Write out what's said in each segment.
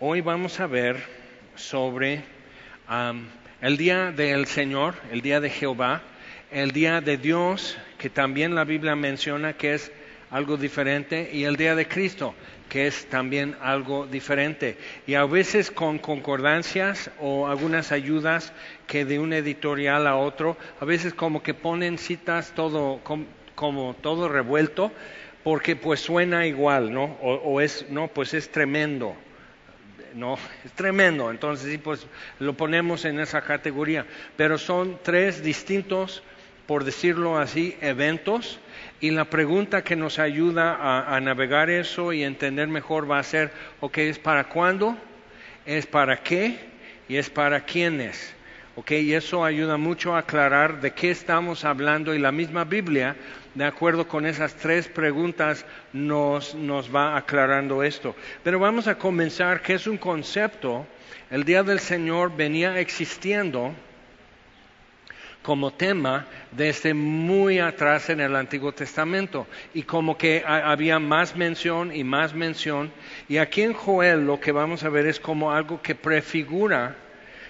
Hoy vamos a ver sobre el día del Señor, el día de Jehová, el día de Dios, que también la Biblia menciona que es algo diferente, y el día de Cristo, que es también algo diferente. Y a veces con concordancias o algunas ayudas que de un editorial a otro, a veces como que ponen citas todo com- como todo revuelto, porque pues suena igual, ¿no? O, o es, no, pues es tremendo. No, es tremendo. Entonces, sí, pues lo ponemos en esa categoría. Pero son tres distintos, por decirlo así, eventos. Y la pregunta que nos ayuda a, navegar eso y entender mejor va a ser, ok, ¿es para cuándo? ¿Es para qué? ¿Y es para quiénes? Ok, y eso ayuda mucho a aclarar de qué estamos hablando y la misma Biblia, de acuerdo con esas tres preguntas, nos, va aclarando esto. Pero vamos a comenzar, que es un concepto, el día del Señor venía existiendo como tema desde muy atrás en el Antiguo Testamento y como que ha- había más mención y más mención y aquí en Joel lo que vamos a ver es como algo que prefigura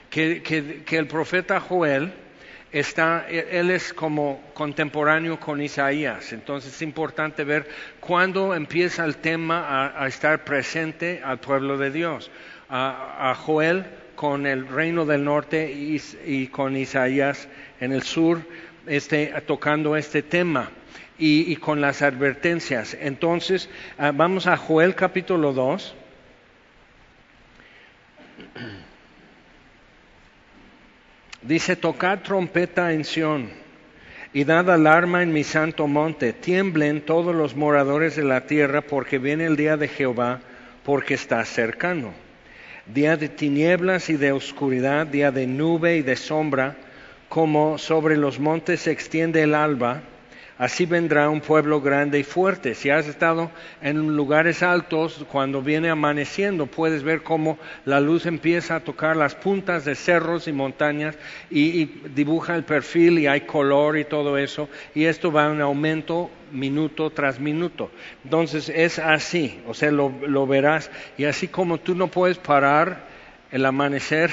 que el profeta Joel está, él es como contemporáneo con Isaías, entonces es importante ver cuándo empieza el tema a, estar presente al pueblo de Dios. A, Joel con el reino del norte y, con Isaías en el sur, este, tocando este tema y, y con las advertencias. Entonces, ah, vamos a Joel capítulo 2. Dice, tocad trompeta en Sión y dad alarma en mi santo monte. Tiemblen todos los moradores de la tierra porque viene el día de Jehová, porque está cercano. Día de tinieblas y de oscuridad, día de nube y de sombra, como sobre los montes se extiende el alba, así vendrá un pueblo grande y fuerte. Si has estado en lugares altos, cuando viene amaneciendo, puedes ver cómo la luz empieza a tocar las puntas de cerros y montañas y, dibuja el perfil y hay color y todo eso. Y esto va en aumento minuto tras minuto. Entonces es así, o sea, lo, lo verás. Y así como tú no puedes parar el amanecer,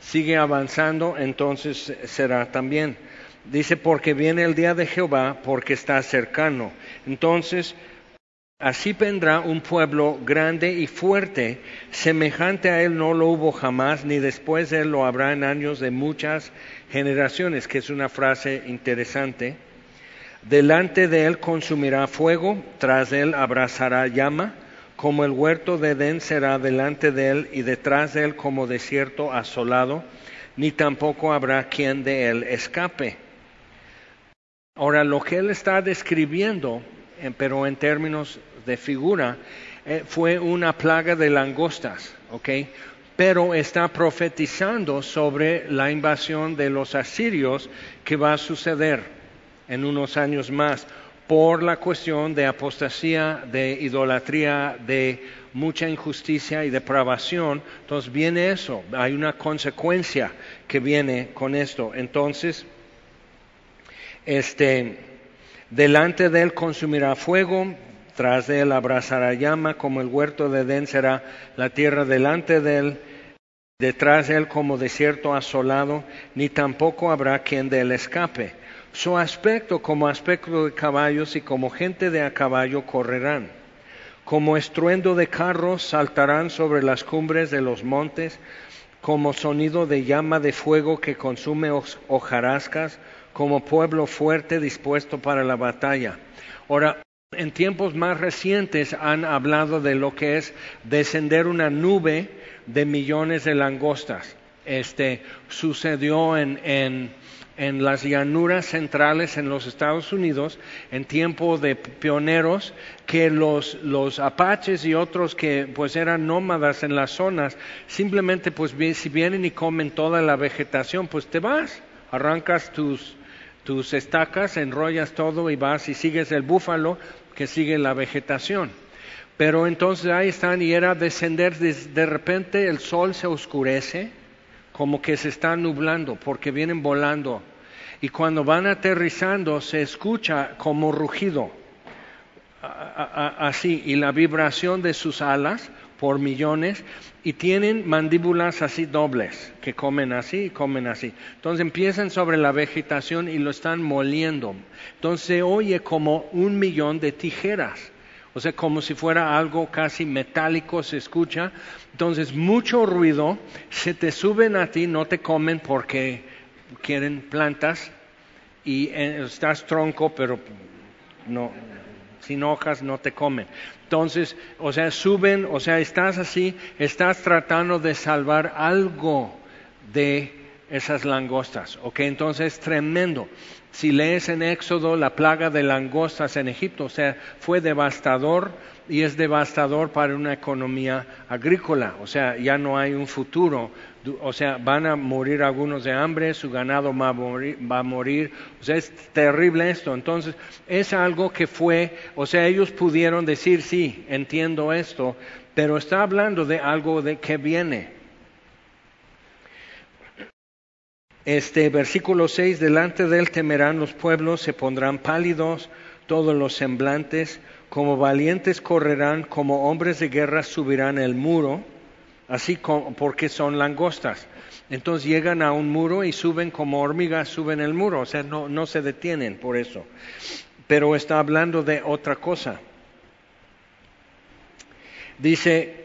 sigue avanzando, entonces será también. Dice, porque viene el día de Jehová, porque está cercano. Entonces, así vendrá un pueblo grande y fuerte, semejante a él no lo hubo jamás, ni después de él lo habrá en años de muchas generaciones, que es una frase interesante. Delante de él consumirá fuego, tras él abrazará llama, como el huerto de Edén será delante de él y detrás de él como desierto asolado, ni tampoco habrá quien de él escape. Ahora, lo que él está describiendo, pero en términos de figura, eh, fue una plaga de langostas, ¿ok? Pero está profetizando sobre la invasión de los asirios que va a suceder en unos años más por la cuestión de apostasía, de idolatría, de mucha injusticia y depravación. Entonces viene eso, hay una consecuencia que viene con esto. Entonces, este, delante de él consumirá fuego, tras de él abrazará llama, como el huerto de Edén será la tierra delante de él, detrás de él como desierto asolado, ni tampoco habrá quien de él escape. Su aspecto como aspecto de caballos y como gente de a caballo correrán. Como estruendo de carros saltarán sobre las cumbres de los montes, como sonido de llama de fuego que consume hojarascas, como pueblo fuerte dispuesto para la batalla. Ahora, en tiempos más recientes han hablado de lo que es descender una nube de millones de langostas. Este sucedió en, en, en las llanuras centrales en los Estados Unidos en tiempo de pioneros que los, los apaches y otros que pues eran nómadas en las zonas simplemente pues si vienen y comen toda la vegetación pues te vas, arrancas tus, tus estacas, enrollas todo y vas y sigues el búfalo que sigue la vegetación. Pero entonces ahí están y era descender, de, repente el sol se oscurece, como que se está nublando, porque vienen volando. Y cuando van aterrizando se escucha como rugido, así, y la vibración de sus alas, por millones y tienen mandíbulas así dobles, que comen así y comen así. Entonces empiezan sobre la vegetación y lo están moliendo. Entonces se oye como un millón de tijeras. O sea, como si fuera algo casi metálico se escucha. Entonces, mucho ruido, se te suben a ti, no te comen porque quieren plantas y eh, estás tronco, pero no, sin hojas no te comen. Entonces, o sea, suben, o sea, estás así, estás tratando de salvar algo de esas langostas, ¿ok? Entonces es tremendo. Si lees en Éxodo la plaga de langostas en Egipto, o sea, fue devastador y es devastador para una economía agrícola, o sea, ya no hay un futuro, o sea, van a morir algunos de hambre, su ganado va a morir, va a morir o sea, es terrible esto. Entonces, es algo que fue, o sea, ellos pudieron decir, sí, entiendo esto, pero está hablando de algo de que viene. Este versículo 6, delante de él temerán los pueblos, se pondrán pálidos todos los semblantes, como valientes correrán, como hombres de guerra subirán el muro, así como, porque son langostas. Entonces llegan a un muro y suben como hormigas, suben el muro, o sea, no, no se detienen por eso. Pero está hablando de otra cosa. Dice,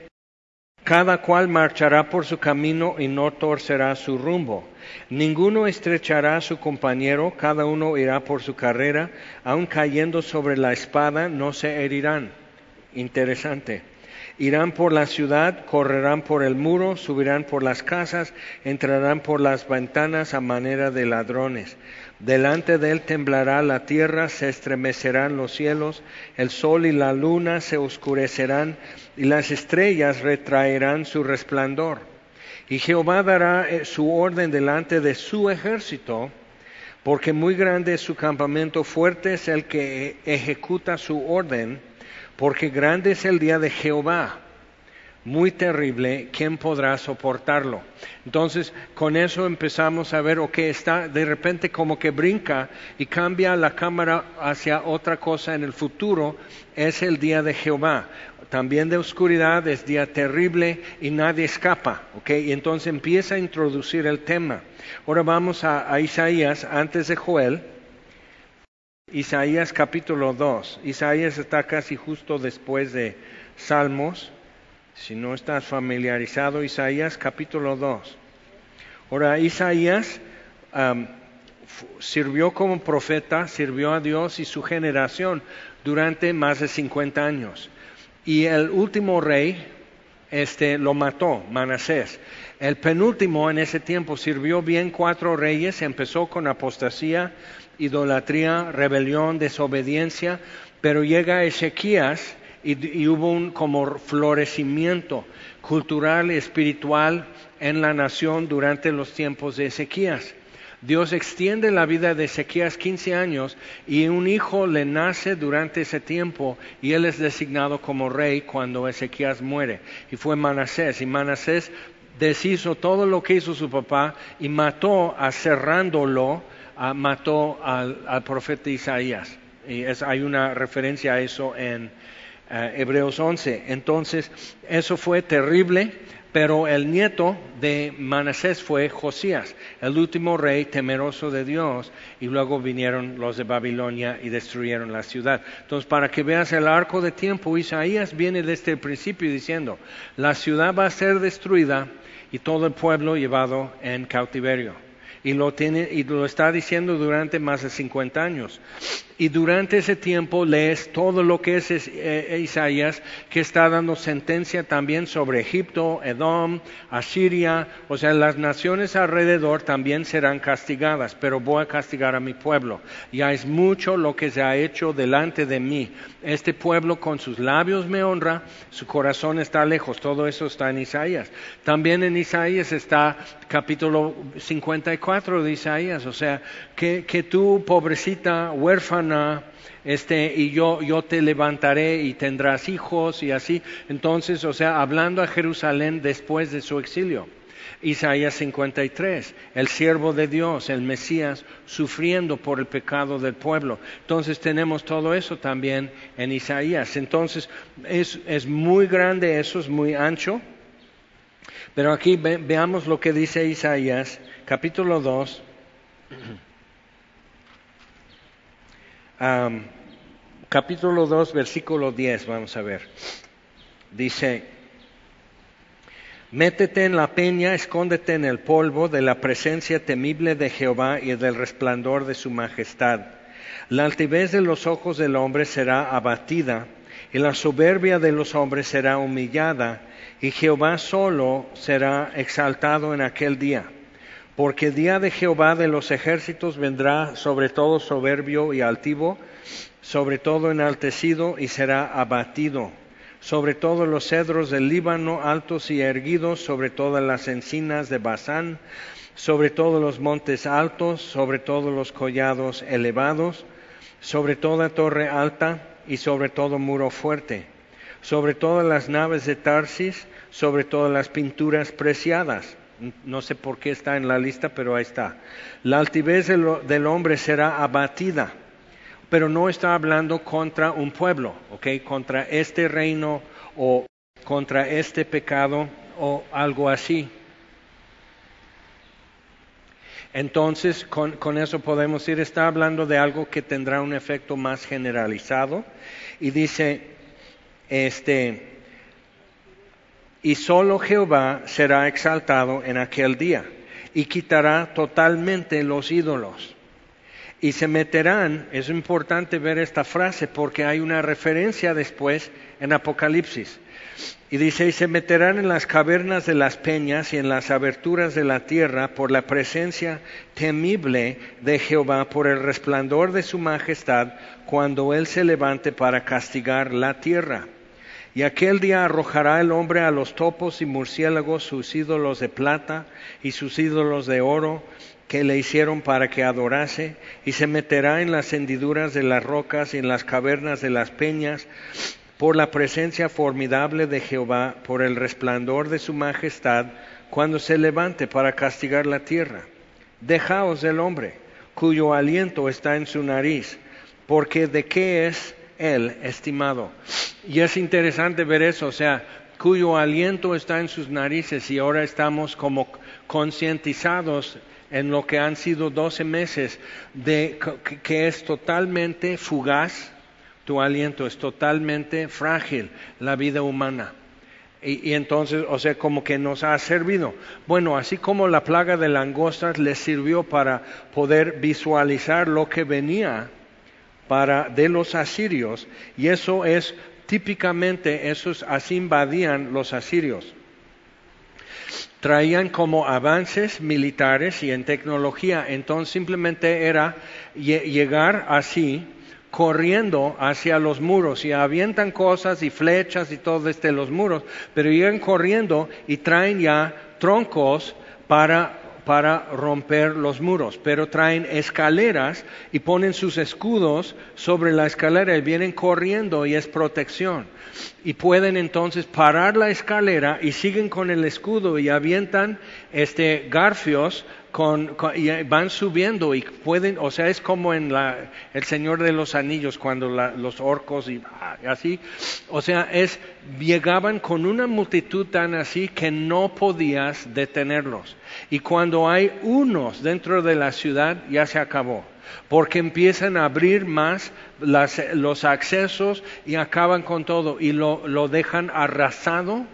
cada cual marchará por su camino y no torcerá su rumbo. Ninguno estrechará a su compañero, cada uno irá por su carrera, aun cayendo sobre la espada no se herirán. Interesante. Irán por la ciudad, correrán por el muro, subirán por las casas, entrarán por las ventanas a manera de ladrones. Delante de él temblará la tierra, se estremecerán los cielos, el sol y la luna se oscurecerán, y las estrellas retraerán su resplandor. Y Jehová dará eh, su orden delante de su ejército, porque muy grande es su campamento, fuerte es el que ejecuta su orden, porque grande es el día de Jehová, muy terrible, ¿quién podrá soportarlo? Entonces, con eso empezamos a ver, ok, está de repente como que brinca y cambia la cámara hacia otra cosa en el futuro, es el día de Jehová también de oscuridad, es día terrible y nadie escapa, ¿ok? Y entonces empieza a introducir el tema. Ahora vamos a, Isaías antes de Joel. Isaías capítulo 2. Isaías está casi justo después de Salmos. Si no estás familiarizado, Isaías capítulo 2. Ahora, Isaías sirvió como profeta, sirvió a Dios y su generación durante más de 50 años. Y el último rey este, lo mató, Manasés. El penúltimo en ese tiempo sirvió bien cuatro reyes, empezó con apostasía, idolatría, rebelión, desobediencia, pero llega Ezequías y, hubo un como florecimiento cultural y espiritual en la nación durante los tiempos de Ezequías. Dios extiende la vida de Ezequías 15 años y un hijo le nace durante ese tiempo y él es designado como rey cuando Ezequías muere. Y fue Manasés. Y Manasés deshizo todo lo que hizo su papá y mató, cerrándolo, mató al, profeta Isaías. Y hay una referencia a eso en eh, Hebreos 11. Entonces, eso fue terrible pero el nieto de Manasés fue Josías, el último rey temeroso de Dios, y luego vinieron los de Babilonia y destruyeron la ciudad. Entonces, para que veas el arco de tiempo, Isaías viene desde el principio diciendo, la ciudad va a ser destruida y todo el pueblo llevado en cautiverio. Y lo, tiene, y lo está diciendo durante más de 50 años. Y durante ese tiempo lees todo lo que es eh, Isaías, que está dando sentencia también sobre Egipto, Edom, Asiria, o sea, las naciones alrededor también serán castigadas, pero voy a castigar a mi pueblo. Ya es mucho lo que se ha hecho delante de mí. Este pueblo con sus labios me honra, su corazón está lejos, todo eso está en Isaías. También en Isaías está capítulo 54 de Isaías, o sea, que, que tú, pobrecita, huérfana, este, y yo, yo te levantaré y tendrás hijos y así. Entonces, o sea, hablando a Jerusalén después de su exilio. Isaías 53, el siervo de Dios, el Mesías, sufriendo por el pecado del pueblo. Entonces tenemos todo eso también en Isaías. Entonces es, es muy grande, eso es muy ancho. Pero aquí veamos lo que dice Isaías, capítulo 2. Capítulo 2, versículo 10, vamos a ver. Dice, Métete en la peña, escóndete en el polvo de la presencia temible de Jehová y del resplandor de su majestad. La altivez de los ojos del hombre será abatida, y la soberbia de los hombres será humillada, y Jehová solo será exaltado en aquel día. Porque el día de Jehová de los ejércitos vendrá sobre todo soberbio y altivo, sobre todo enaltecido, y será abatido sobre todos los cedros del Líbano, altos y erguidos, sobre todas las encinas de Basán, sobre todos los montes altos, sobre todos los collados elevados, sobre toda torre alta y sobre todo muro fuerte, sobre todas las naves de Tarsis, sobre todas las pinturas preciadas. No sé por qué está en la lista, pero ahí está. La altivez del hombre será abatida pero no está hablando contra un pueblo, ¿ok? Contra este reino o contra este pecado o algo así. Entonces, con, eso podemos ir, está hablando de algo que tendrá un efecto más generalizado. Y dice, este, y solo Jehová será exaltado en aquel día y quitará totalmente los ídolos y se meterán, es importante ver esta frase porque hay una referencia después en Apocalipsis. Y dice, y se meterán en las cavernas de las peñas y en las aberturas de la tierra por la presencia temible de Jehová, por el resplandor de su majestad, cuando Él se levante para castigar la tierra. Y aquel día arrojará el hombre a los topos y murciélagos sus ídolos de plata y sus ídolos de oro que le hicieron para que adorase, y se meterá en las hendiduras de las rocas y en las cavernas de las peñas, por la presencia formidable de Jehová, por el resplandor de su majestad, cuando se levante para castigar la tierra. Dejaos del hombre, cuyo aliento está en su nariz, porque de qué es él estimado. Y es interesante ver eso, o sea, cuyo aliento está en sus narices y ahora estamos como concientizados en lo que han sido 12 meses de que es totalmente fugaz, tu aliento es totalmente frágil, la vida humana. Y, entonces, o sea, como que nos ha servido. Bueno, así como la plaga de langostas les sirvió para poder visualizar lo que venía para de los asirios, y eso es típicamente, esos así invadían los asirios traían como avances militares y en tecnología. Entonces simplemente era llegar así, corriendo hacia los muros y avientan cosas y flechas y todo desde los muros, pero llegan corriendo y traen ya troncos para para romper los muros, pero traen escaleras y ponen sus escudos sobre la escalera y vienen corriendo y es protección. Y pueden entonces parar la escalera y siguen con el escudo y avientan este garfios con, y van subiendo y pueden, o sea, es como en la, el Señor de los Anillos cuando los orcos y así, o sea, es, llegaban con una multitud tan así que no podías detenerlos. Y cuando hay unos dentro de la ciudad, ya se acabó porque empiezan a abrir más los accesos y acaban con todo y lo dejan arrasado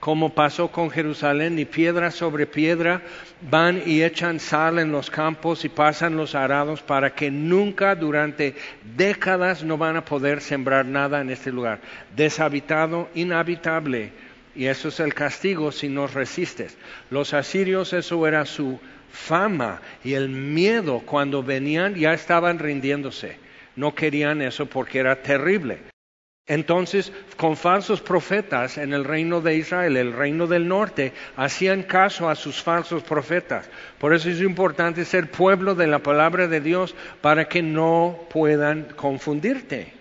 como pasó con Jerusalén, y piedra sobre piedra van y echan sal en los campos y pasan los arados para que nunca durante décadas no van a poder sembrar nada en este lugar. Deshabitado, inhabitable. Y eso es el castigo si nos resistes. Los asirios eso era su fama y el miedo cuando venían ya estaban rindiéndose. No querían eso porque era terrible. Entonces, con falsos profetas en el reino de Israel, el reino del norte, hacían caso a sus falsos profetas. Por eso es importante ser pueblo de la palabra de Dios para que no puedan confundirte,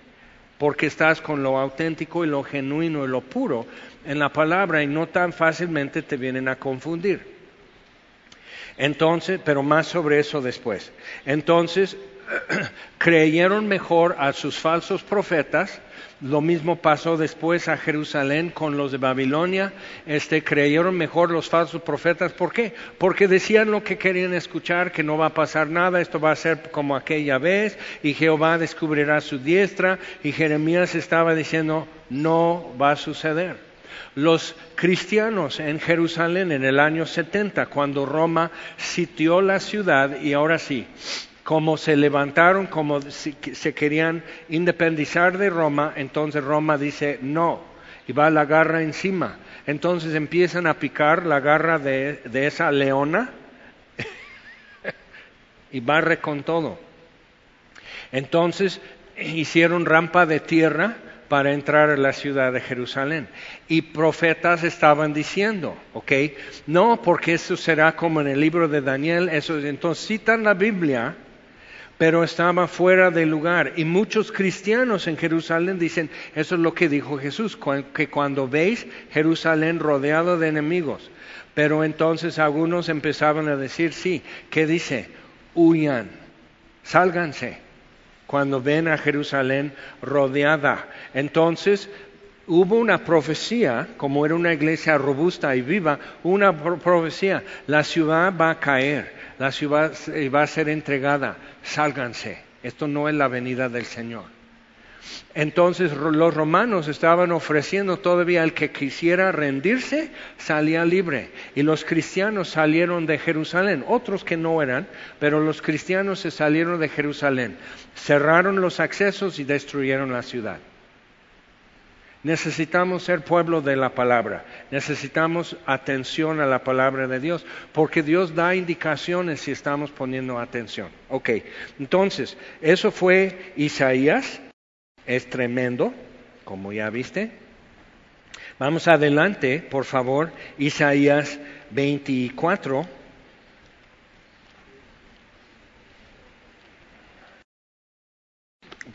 porque estás con lo auténtico y lo genuino y lo puro en la palabra y no tan fácilmente te vienen a confundir. Entonces, pero más sobre eso después. Entonces, creyeron mejor a sus falsos profetas. Lo mismo pasó después a Jerusalén con los de Babilonia. Este, creyeron mejor los falsos profetas. ¿Por qué? Porque decían lo que querían escuchar, que no va a pasar nada, esto va a ser como aquella vez, y Jehová descubrirá su diestra, y Jeremías estaba diciendo, no va a suceder. Los cristianos en Jerusalén en el año 70, cuando Roma sitió la ciudad, y ahora sí, como se levantaron, como se querían independizar de Roma, entonces Roma dice no, y va la garra encima. Entonces empiezan a picar la garra de, esa leona y barre con todo. Entonces hicieron rampa de tierra para entrar a la ciudad de Jerusalén. Y profetas estaban diciendo, ¿ok? No, porque eso será como en el libro de Daniel, eso, entonces citan la Biblia pero estaba fuera de lugar. Y muchos cristianos en Jerusalén dicen, eso es lo que dijo Jesús, que cuando veis Jerusalén rodeado de enemigos, pero entonces algunos empezaban a decir, sí, ¿qué dice? Huyan, sálganse cuando ven a Jerusalén rodeada. Entonces hubo una profecía, como era una iglesia robusta y viva, una profecía, la ciudad va a caer la ciudad va a ser entregada, sálganse, esto no es la venida del Señor. Entonces los romanos estaban ofreciendo todavía al que quisiera rendirse, salía libre. Y los cristianos salieron de Jerusalén, otros que no eran, pero los cristianos se salieron de Jerusalén, cerraron los accesos y destruyeron la ciudad. Necesitamos ser pueblo de la palabra, necesitamos atención a la palabra de Dios, porque Dios da indicaciones si estamos poniendo atención. Ok, entonces, eso fue Isaías, es tremendo, como ya viste. Vamos adelante, por favor, Isaías 24.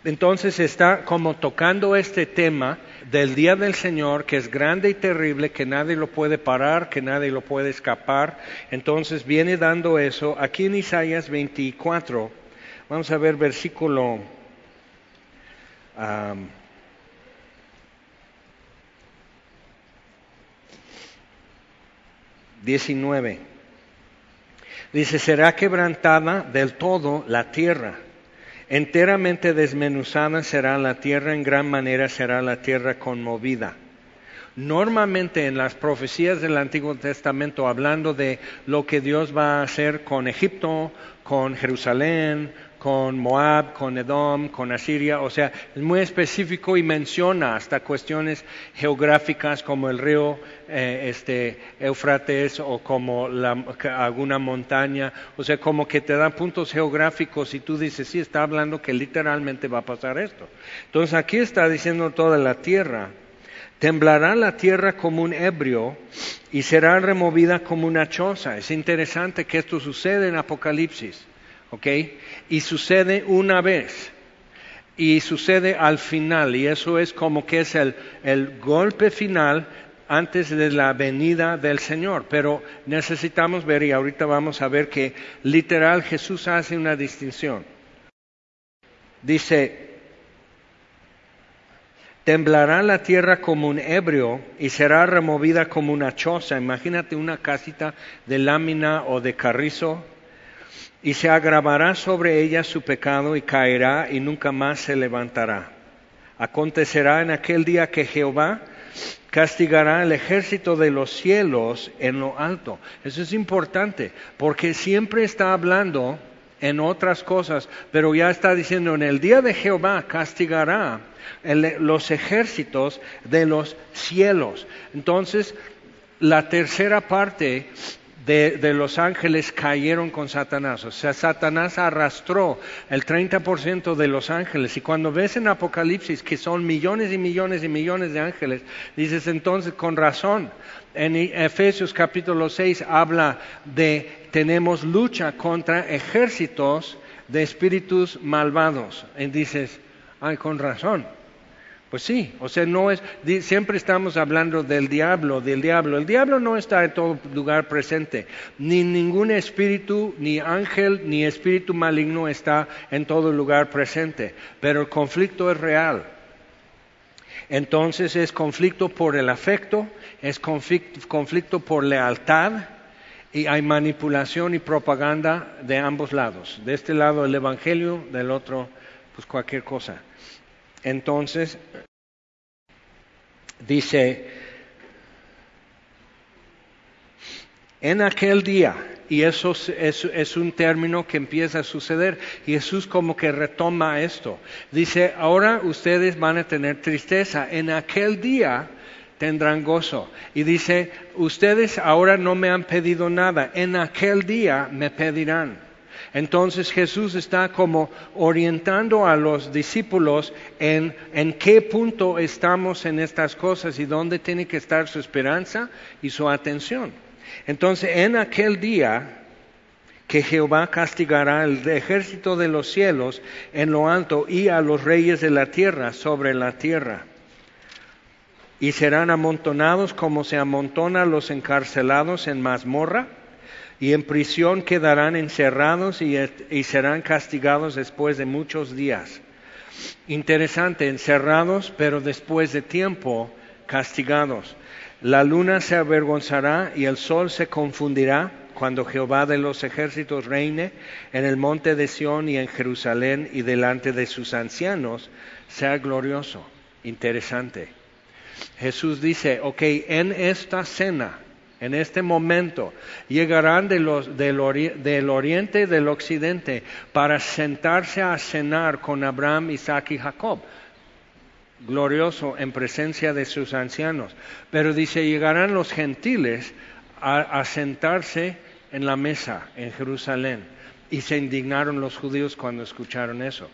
Entonces está como tocando este tema del día del Señor, que es grande y terrible, que nadie lo puede parar, que nadie lo puede escapar. Entonces viene dando eso. Aquí en Isaías 24, vamos a ver versículo 19. Dice, será quebrantada del todo la tierra Enteramente desmenuzada será la tierra, en gran manera será la tierra conmovida. Normalmente en las profecías del Antiguo Testamento, hablando de lo que Dios va a hacer con Egipto, con Jerusalén, con Moab, con Edom, con Asiria, o sea, es muy específico y menciona hasta cuestiones geográficas como el río eh, este, Eufrates o como alguna montaña, o sea, como que te dan puntos geográficos y tú dices, sí, está hablando que literalmente va a pasar esto. Entonces aquí está diciendo toda la tierra, temblará la tierra como un ebrio y será removida como una choza. Es interesante que esto sucede en Apocalipsis. ¿Ok? Y sucede una vez y sucede al final y eso es como que es el, el golpe final antes de la venida del Señor. Pero necesitamos ver, y ahorita vamos a ver que literal Jesús hace una distinción. Dice, temblará la tierra como un ebrio y será removida como una choza. Imagínate una casita de lámina o de carrizo y se agravará sobre ella su pecado y caerá y nunca más se levantará. Acontecerá en aquel día que Jehová castigará el ejército de los cielos en lo alto. Eso es importante, porque siempre está hablando en otras cosas, pero ya está diciendo, en el día de Jehová castigará los ejércitos de los cielos. Entonces, la tercera parte de, los ángeles cayeron con Satanás. O sea, Satanás arrastró el 30% de los ángeles. Y cuando ves en Apocalipsis que son millones y millones y millones de ángeles, dices entonces con razón. En Efesios capítulo 6 habla de tenemos lucha contra ejércitos de espíritus malvados. Y dices, ay, con razón Pues sí, o sea, no es, siempre estamos hablando del diablo, del diablo. El diablo no está en todo lugar presente. Ni ningún espíritu, ni ángel, ni espíritu maligno está en todo lugar presente. Pero el conflicto es real. Entonces es conflicto por el afecto, es conflicto, conflicto por lealtad, y hay manipulación y propaganda de ambos lados. De este lado el Evangelio, del otro, pues cualquier cosa. Entonces, dice, en aquel día, y eso es, un término que empieza a suceder, Jesús como que retoma esto, dice, ahora ustedes van a tener tristeza, en aquel día tendrán gozo. Y dice, ustedes ahora no me han pedido nada, en aquel día me pedirán. Entonces Jesús está como orientando a los discípulos en, en qué punto estamos en estas cosas y dónde tiene que estar su esperanza y su atención. Entonces en aquel día que Jehová castigará el ejército de los cielos en lo alto y a los reyes de la tierra sobre la tierra. Y serán amontonados como se amontona los encarcelados en mazmorra y en prisión quedarán encerrados y, serán castigados después de muchos días. Interesante, encerrados, pero después de tiempo castigados. La luna se avergonzará y el sol se confundirá cuando Jehová de los ejércitos reine en el monte de Sión y en Jerusalén y delante de sus ancianos, sea glorioso. Interesante. Jesús dice, ok, en esta cena en este momento, llegarán del, oriente y del occidente para sentarse a cenar con Abraham, Isaac y Jacob. Glorioso en presencia de sus ancianos. Pero dice, llegarán los gentiles a sentarse en la mesa en Jerusalén. Y se indignaron los judíos cuando escucharon eso.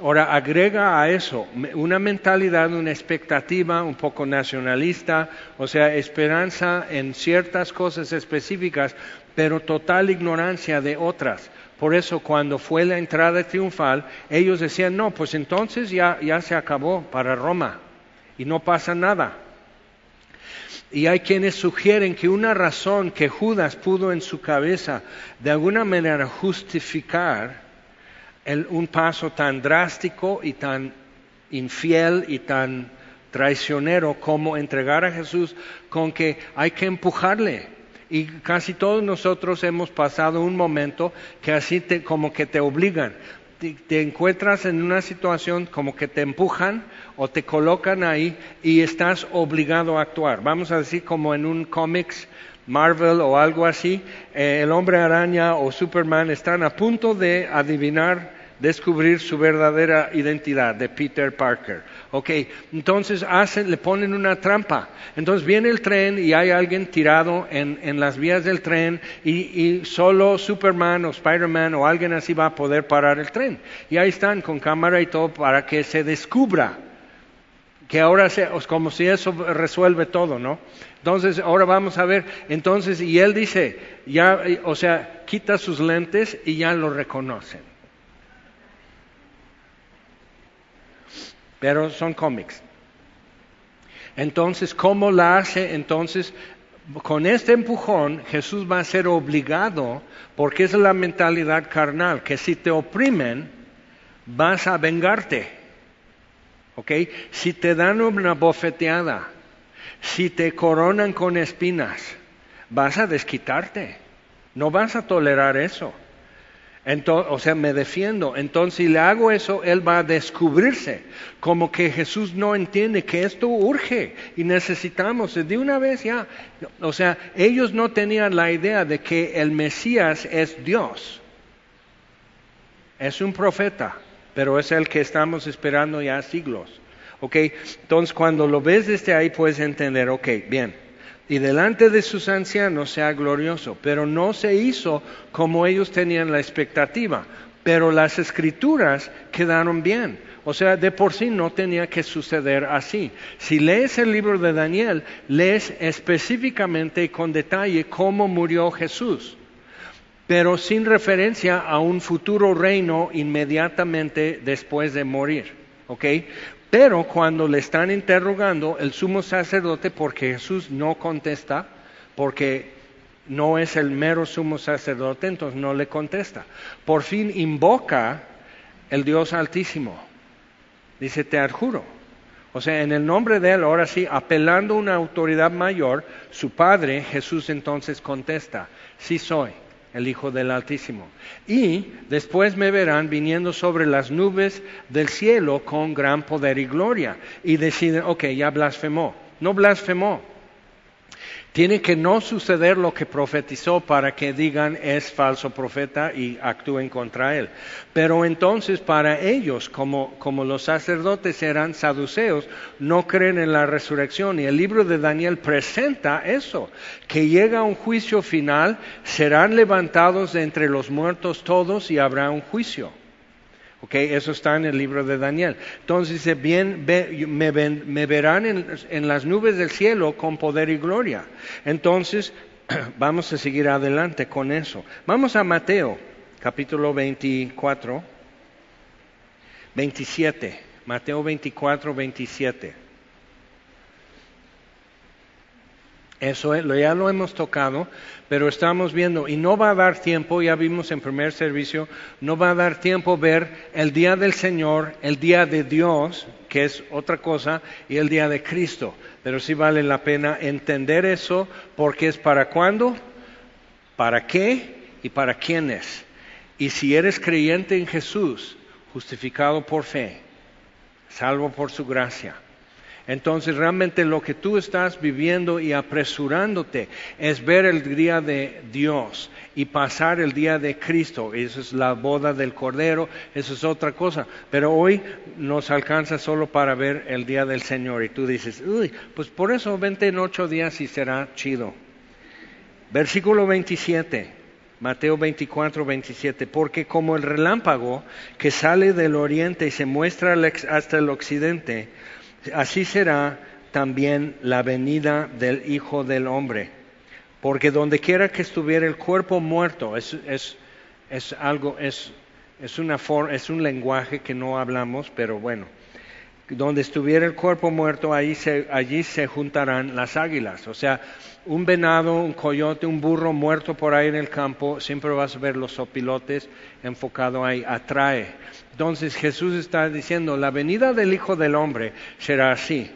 Ahora, agrega a eso una mentalidad, una expectativa un poco nacionalista, o sea, esperanza en ciertas cosas específicas, pero total ignorancia de otras. Por eso cuando fue la entrada triunfal, ellos decían, no, pues entonces ya, ya se acabó para Roma y no pasa nada. Y hay quienes sugieren que una razón que Judas pudo en su cabeza de alguna manera justificar un paso tan drástico y tan infiel y tan traicionero como entregar a Jesús con que hay que empujarle. Y casi todos nosotros hemos pasado un momento que así te, como que te obligan te, encuentras en una situación como que te empujan o te colocan ahí y estás obligado a actuar. Vamos a decir como en un cómics Marvel o algo así, eh, el hombre araña o Superman están a punto de adivinar descubrir su verdadera identidad de Peter Parker. Ok, entonces hacen, le ponen una trampa. Entonces viene el tren y hay alguien tirado en, en las vías del tren y, solo Superman o Spider-Man o alguien así va a poder parar el tren. Y ahí están con cámara y todo para que se descubra que ahora se, como si eso resuelve todo, ¿no? Entonces, ahora vamos a ver, entonces, y él dice, ya, o sea, quita sus lentes y ya lo reconocen. Pero son cómics. Entonces, ¿cómo la hace? Entonces, con este empujón, Jesús va a ser obligado, porque es la mentalidad carnal, que si te oprimen, vas a vengarte. ¿Ok? Si te dan una bofeteada, si te coronan con espinas, vas a desquitarte. No vas a tolerar eso. Entonces, o sea, me defiendo. Entonces, si le hago eso, él va a descubrirse. Como que Jesús no entiende que esto urge y necesitamos de una vez ya. O sea, ellos no tenían la idea de que el Mesías es Dios. Es un profeta, pero es el que estamos esperando ya siglos. ¿Ok? Entonces, cuando lo ves desde ahí, puedes entender, ok, bien y delante de sus ancianos sea glorioso. Pero no se hizo como ellos tenían la expectativa. Pero las escrituras quedaron bien. O sea, de por sí no tenía que suceder así. Si lees el libro de Daniel, lees específicamente y con detalle cómo murió Jesús, pero sin referencia a un futuro reino inmediatamente después de morir. ¿Ok? Pero cuando le están interrogando, el sumo sacerdote, porque Jesús no contesta, porque no es el mero sumo sacerdote, entonces no le contesta. Por fin invoca el Dios Altísimo. Dice, te adjuro. O sea, en el nombre de él, ahora sí, apelando a una autoridad mayor, su padre, Jesús entonces contesta, sí soy el Hijo del Altísimo. Y después me verán viniendo sobre las nubes del cielo con gran poder y gloria. Y deciden, ok, ya blasfemó. No blasfemó, tiene que no suceder lo que profetizó para que digan es falso profeta y actúen contra él. Pero entonces para ellos, como, como los sacerdotes eran saduceos, no creen en la resurrección. Y el libro de Daniel presenta eso, que llega un juicio final, serán levantados de entre los muertos todos y habrá un juicio. Okay, eso está en el libro de Daniel. Entonces dice, bien, me, verán en, las nubes del cielo con poder y gloria. Entonces, vamos a seguir adelante con eso. Vamos a Mateo, capítulo 24, 27. Mateo 24, 27. Eso ya lo hemos tocado, pero estamos viendo, y no va a dar tiempo, ya vimos en primer servicio, no va a dar tiempo ver el día del Señor, el día de Dios, que es otra cosa, y el día de Cristo. Pero sí vale la pena entender eso, porque es para cuándo, para qué y para quiénes. Y si eres creyente en Jesús, justificado por fe, salvo por su gracia entonces realmente lo que tú estás viviendo y apresurándote es ver el día de Dios y pasar el día de Cristo. Eso es la boda del Cordero, eso es otra cosa. Pero hoy nos alcanza solo para ver el día del Señor. Y tú dices, uy, pues por eso vente en ocho días y será chido. Versículo 27. Mateo 24, 27, porque como el relámpago que sale del oriente y se muestra hasta el occidente, así será también la venida del Hijo del Hombre. Porque donde quiera que estuviera el cuerpo muerto, es, algo, es, una es un lenguaje que no hablamos, pero bueno. Donde estuviera el cuerpo muerto, allí se, allí se juntarán las águilas. O sea, un venado, un coyote, un burro muerto por ahí en el campo, siempre vas a ver los opilotes enfocado ahí, atrae. Entonces Jesús está diciendo, la venida del Hijo del Hombre será así.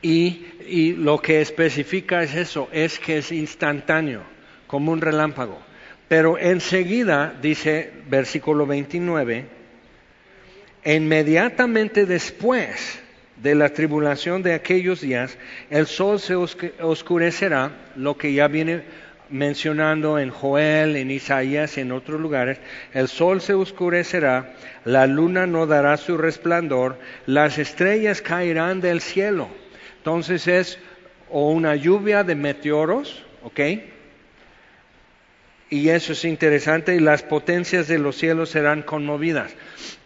Y lo que especifica es eso, es que es instantáneo, como un relámpago. Pero enseguida, dice versículo 29, inmediatamente después de la tribulación de aquellos días, el sol se oscurecerá, lo que ya viene mencionando en Joel, en Isaías y en otros lugares, el sol se oscurecerá, la luna no dará su resplandor, las estrellas caerán del cielo. Entonces es o una lluvia de meteoros, ¿ok? Y eso es interesante, y las potencias de los cielos serán conmovidas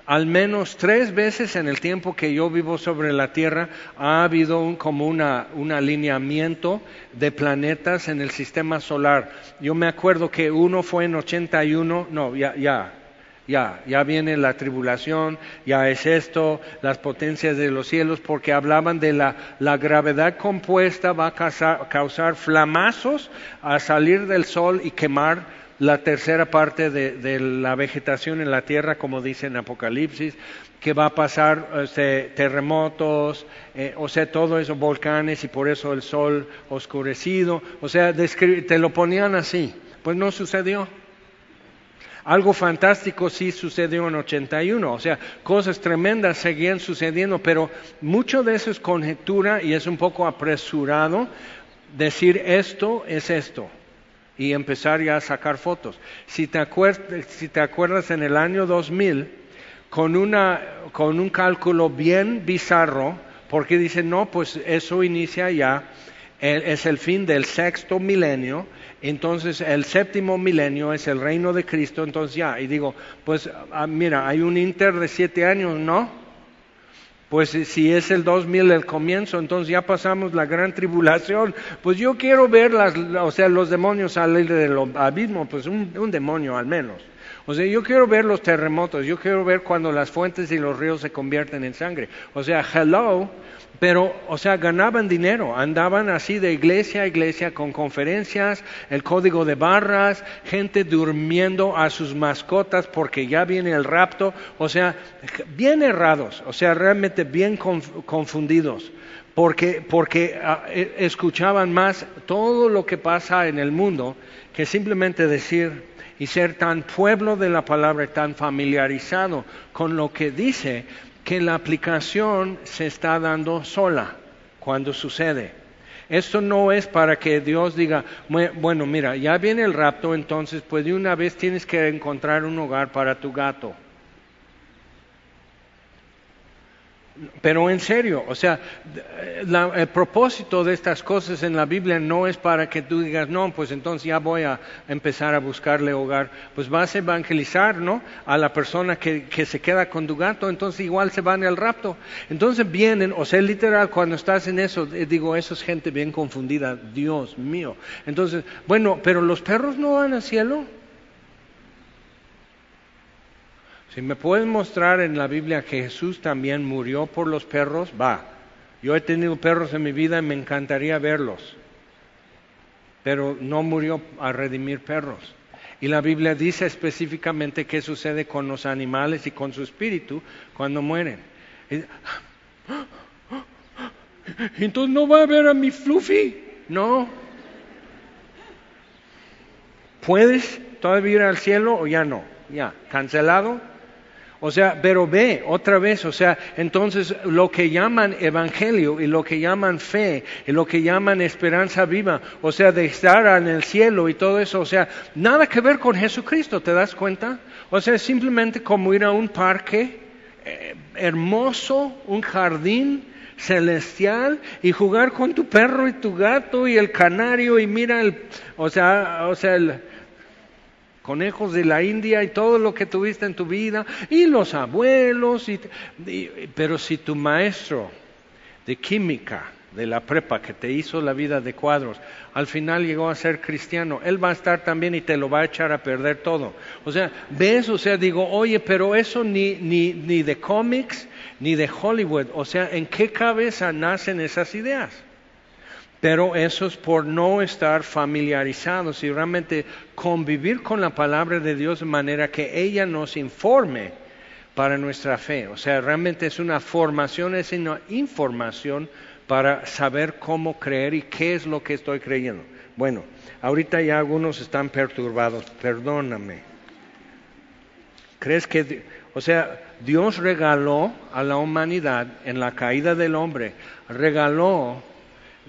al menos tres veces en el tiempo que yo vivo sobre la Tierra ha habido un, como una, un alineamiento de planetas en el sistema solar. Yo me acuerdo que uno fue en 81, no, ya, ya, ya, ya viene la tribulación, ya es esto, las potencias de los cielos, porque hablaban de la, la gravedad compuesta va a causar, causar, flamazos a salir del sol y quemar la tercera parte de, la vegetación en la tierra, como dice en Apocalipsis, que va a pasar este, terremotos, eh, o sea, todo eso, volcanes y por eso el sol oscurecido, o sea, te lo ponían así, pues no sucedió. Algo fantástico sí sucedió en 81, o sea, cosas tremendas seguían sucediendo, pero mucho de eso es conjetura y es un poco apresurado decir esto es esto y empezar ya a sacar fotos. Si te, acuerdas, si te acuerdas en el año 2000, con, una, con un cálculo bien bizarro, porque dicen, no, pues eso inicia ya, es el fin del sexto milenio, entonces el séptimo milenio es el reino de Cristo, entonces ya, y digo, pues ah, mira, hay un inter de siete años, ¿no? Pues si es el 2000 el comienzo, entonces ya pasamos la gran tribulación. Pues yo quiero ver las, o sea, los demonios salir del abismo, pues un, demonio al menos. O sea, yo quiero ver los terremotos, yo quiero ver cuando las fuentes y los ríos se convierten en sangre. O sea, hello, pero, o sea, ganaban dinero, andaban así de iglesia a iglesia con conferencias, el código de barras, gente durmiendo a sus mascotas porque ya viene el rapto, o sea, bien errados, o sea, realmente bien confundidos, porque, porque ah, e, escuchaban más todo lo que pasa en el mundo que simplemente decir y ser tan pueblo de la palabra, tan familiarizado con lo que dice, que la aplicación se está dando sola cuando sucede. Esto no es para que Dios diga, bueno, mira, ya viene el rapto, entonces pues de una vez tienes que encontrar un hogar para tu gato. Pero en serio, o sea, el propósito de estas cosas en la Biblia no es para que tú digas, no, pues entonces ya voy a empezar a buscarle hogar. Pues vas a evangelizar, ¿no? A la persona que, que se queda con tu gato, entonces igual se van al rapto. Entonces vienen, o sea, literal, cuando estás en eso, eh, digo, eso es gente bien confundida, Dios mío. Entonces, bueno, pero los perros no van al cielo. Si me puedes mostrar en la Biblia que Jesús también murió por los perros, va. Yo he tenido perros en mi vida y me encantaría verlos. Pero no murió a redimir perros. Y la Biblia dice específicamente qué sucede con los animales y con su espíritu cuando mueren. Entonces no va a ver a mi Fluffy. No. ¿Puedes todavía ir al cielo o ya no? Ya, cancelado. O sea, pero ve otra vez, o sea, entonces lo que llaman evangelio y lo que llaman fe y lo que llaman esperanza viva, o sea, de estar en el cielo y todo eso, o sea, nada que ver con Jesucristo, ¿te das cuenta? O sea, es simplemente como ir a un parque eh, hermoso, un jardín celestial y jugar con tu perro y tu gato y el canario y mira el, o sea, o sea, el, conejos de la India y todo lo que tuviste en tu vida, y los abuelos, y, pero si tu maestro de química de la prepa que te hizo la vida de cuadros, al final llegó a ser cristiano, él va a estar también y te lo va a echar a perder todo. O sea, ves, o sea, digo, oye, pero eso ni, ni, ni de cómics, ni de Hollywood, o sea, ¿en qué cabeza nacen esas ideas? Pero eso es por no estar familiarizados y realmente convivir con la palabra de Dios de manera que ella nos informe para nuestra fe. O sea, realmente es una formación, es una información para saber cómo creer y qué es lo que estoy creyendo. Bueno, ahorita ya algunos están perturbados, perdóname. ¿Crees que, o sea, Dios regaló a la humanidad en la caída del hombre, regaló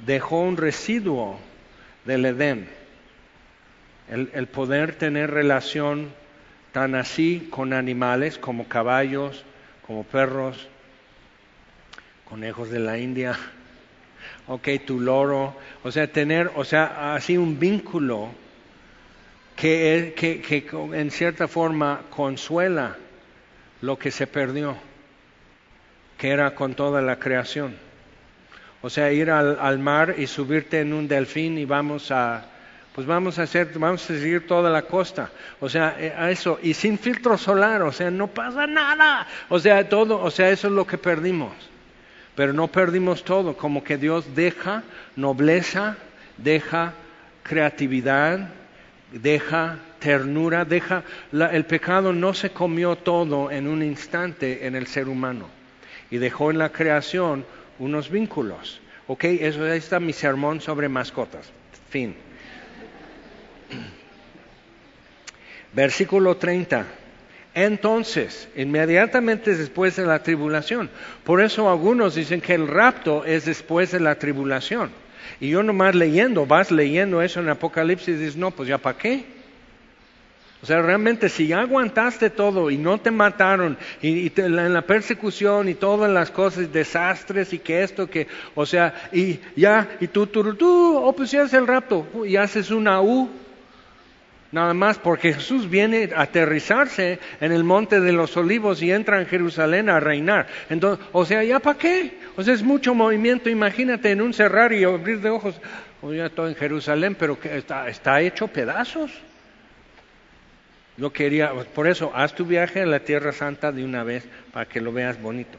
dejó un residuo del Edén, el, poder tener relación tan así con animales como caballos, como perros, conejos de la India, ok, tu loro, o sea, tener, o sea, así un vínculo que, que, que en cierta forma consuela lo que se perdió, que era con toda la creación. O sea, ir al, mar y subirte en un delfín y vamos a, pues vamos a hacer, vamos a seguir toda la costa. O sea, eh, a eso, y sin filtro solar, o sea, no pasa nada. O sea, todo, o sea, eso es lo que perdimos. Pero no perdimos todo, como que Dios deja nobleza, deja creatividad, deja ternura, deja, el pecado no se comió todo en un instante en el ser humano y dejó en la creación unos vínculos. ¿Ok? Eso ahí está mi sermón sobre mascotas. Fin. Versículo 30. Entonces, inmediatamente después de la tribulación. Por eso algunos dicen que el rapto es después de la tribulación. Y yo nomás leyendo, vas leyendo eso en Apocalipsis y dices, no, pues ya para qué. O sea, realmente si ya aguantaste todo y no te mataron y, en la persecución y todas las cosas, desastres y que esto, que, o sea, y ya, y tú, tú, tú, oh, pues ya haces el rapto y haces una U, nada más porque Jesús viene a aterrizarse en el monte de los olivos y entra en Jerusalén a reinar. Entonces, o sea, ¿ya para qué? O sea, es mucho movimiento, imagínate en un cerrar y abrir de ojos, o ya estoy en Jerusalén, pero que está, está hecho pedazos. Yo quería, por eso, haz tu viaje a la Tierra Santa de una vez para que lo veas bonito.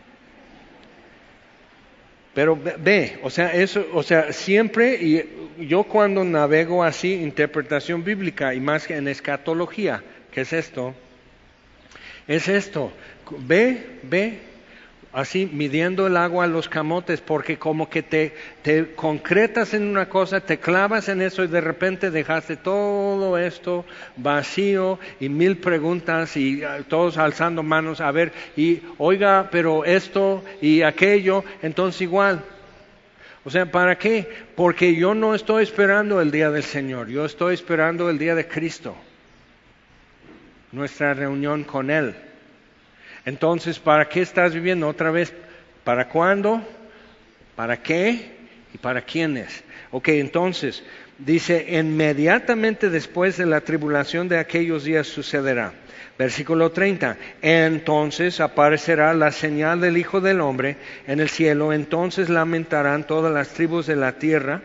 Pero ve, o sea, eso, o sea, siempre, y yo cuando navego así, interpretación bíblica y más que en escatología, ¿qué es esto? Es esto, ve, ve, así midiendo el agua a los camotes, porque como que te, te, concretas en una cosa, te clavas en eso y de repente dejaste todo esto vacío y mil preguntas y ah, todos alzando manos a ver, y oiga, pero esto y aquello, entonces igual. O sea, ¿para qué? Porque yo no estoy esperando el día del Señor, yo estoy esperando el día de Cristo, nuestra reunión con Él. Entonces, ¿para qué estás viviendo otra vez? ¿Para cuándo? ¿Para qué? ¿Y para quiénes? Ok, entonces, dice, inmediatamente después de la tribulación de aquellos días sucederá. Versículo 30. Entonces aparecerá la señal del Hijo del Hombre en el cielo, entonces lamentarán todas las tribus de la tierra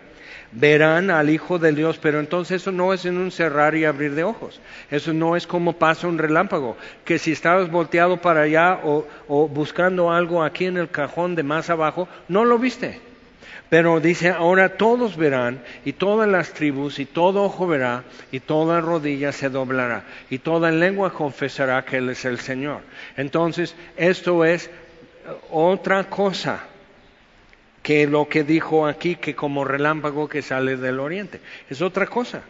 verán al Hijo de Dios, pero entonces eso no es en un cerrar y abrir de ojos. Eso no es como pasa un relámpago, que si estabas volteado para allá o, buscando algo aquí en el cajón de más abajo, no lo viste. Pero dice, ahora todos verán, y todas las tribus, y todo ojo verá, y toda rodilla se doblará, y toda lengua confesará que Él es el Señor. Entonces, esto es otra cosa que lo que dijo aquí, que como relámpago que sale del oriente. Es otra cosa.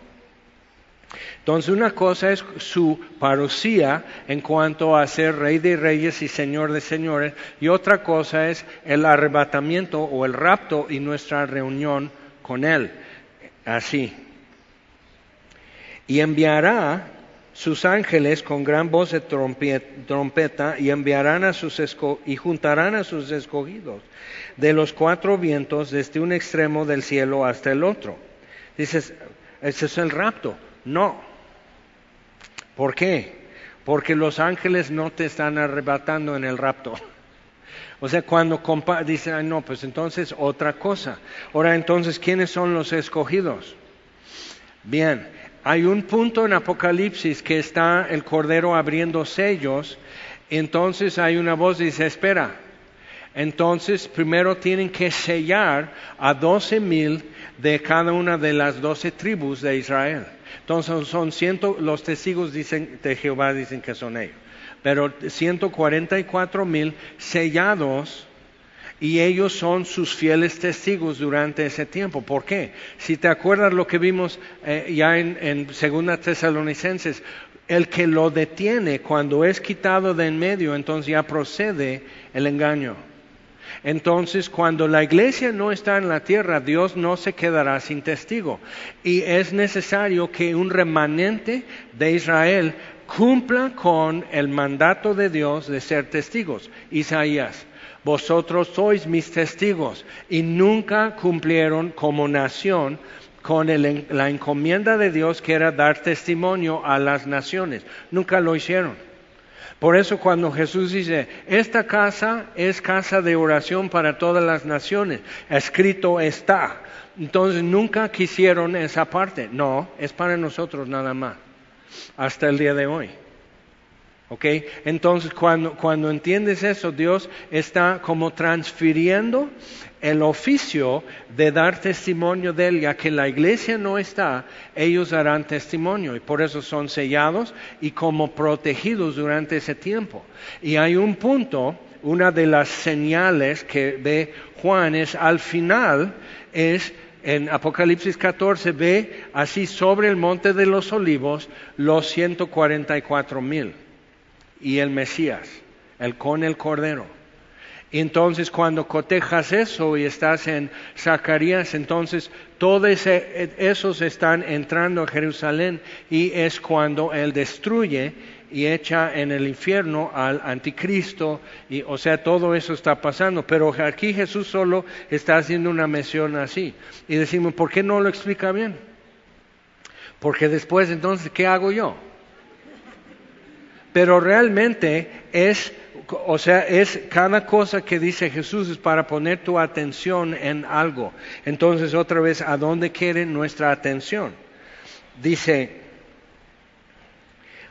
Entonces una cosa es su parosía en cuanto a ser rey de reyes y señor de señores y otra cosa es el arrebatamiento o el rapto y nuestra reunión con él. Así. Y enviará sus ángeles con gran voz de trompeta y enviarán a sus y juntarán a sus escogidos de los cuatro vientos desde un extremo del cielo hasta el otro. Dices, ese es el rapto. No. ¿Por qué? Porque los ángeles no te están arrebatando en el rapto. O sea, cuando dicen, no, pues entonces otra cosa. Ahora, entonces, ¿quiénes son los escogidos? Bien, hay un punto en Apocalipsis que está el Cordero abriendo sellos, entonces hay una voz que dice, espera, entonces primero tienen que sellar a doce mil de cada una de las doce tribus de Israel. Entonces son ciento, los testigos dicen, de Jehová dicen que son ellos, pero 144 mil sellados y ellos son sus fieles testigos durante ese tiempo. ¿Por qué? Si te acuerdas lo que vimos eh, ya en, en Segunda Tesalonicenses, el que lo detiene cuando es quitado de en medio, entonces ya procede el engaño. Entonces, cuando la iglesia no está en la tierra, Dios no se quedará sin testigo. Y es necesario que un remanente de Israel cumpla con el mandato de Dios de ser testigos. Isaías, vosotros sois mis testigos y nunca cumplieron como nación con la encomienda de Dios que era dar testimonio a las naciones. Nunca lo hicieron. Por eso cuando Jesús dice, esta casa es casa de oración para todas las naciones, escrito está. Entonces nunca quisieron esa parte. No, es para nosotros nada más, hasta el día de hoy. ¿Ok? Entonces cuando, cuando entiendes eso, Dios está como transfiriendo el oficio de dar testimonio de él, ya que la iglesia no está, ellos darán testimonio y por eso son sellados y como protegidos durante ese tiempo. Y hay un punto, una de las señales que ve Juan es al final, es en Apocalipsis 14 ve así sobre el monte de los olivos los 144 mil y el Mesías, el con el Cordero. Entonces cuando cotejas eso y estás en Zacarías, entonces todos esos están entrando a Jerusalén y es cuando Él destruye y echa en el infierno al anticristo, y, o sea, todo eso está pasando, pero aquí Jesús solo está haciendo una mención así. Y decimos, ¿por qué no lo explica bien? Porque después entonces, ¿qué hago yo? Pero realmente es o sea, es cada cosa que dice Jesús es para poner tu atención en algo. Entonces, otra vez, ¿a dónde quiere nuestra atención? Dice,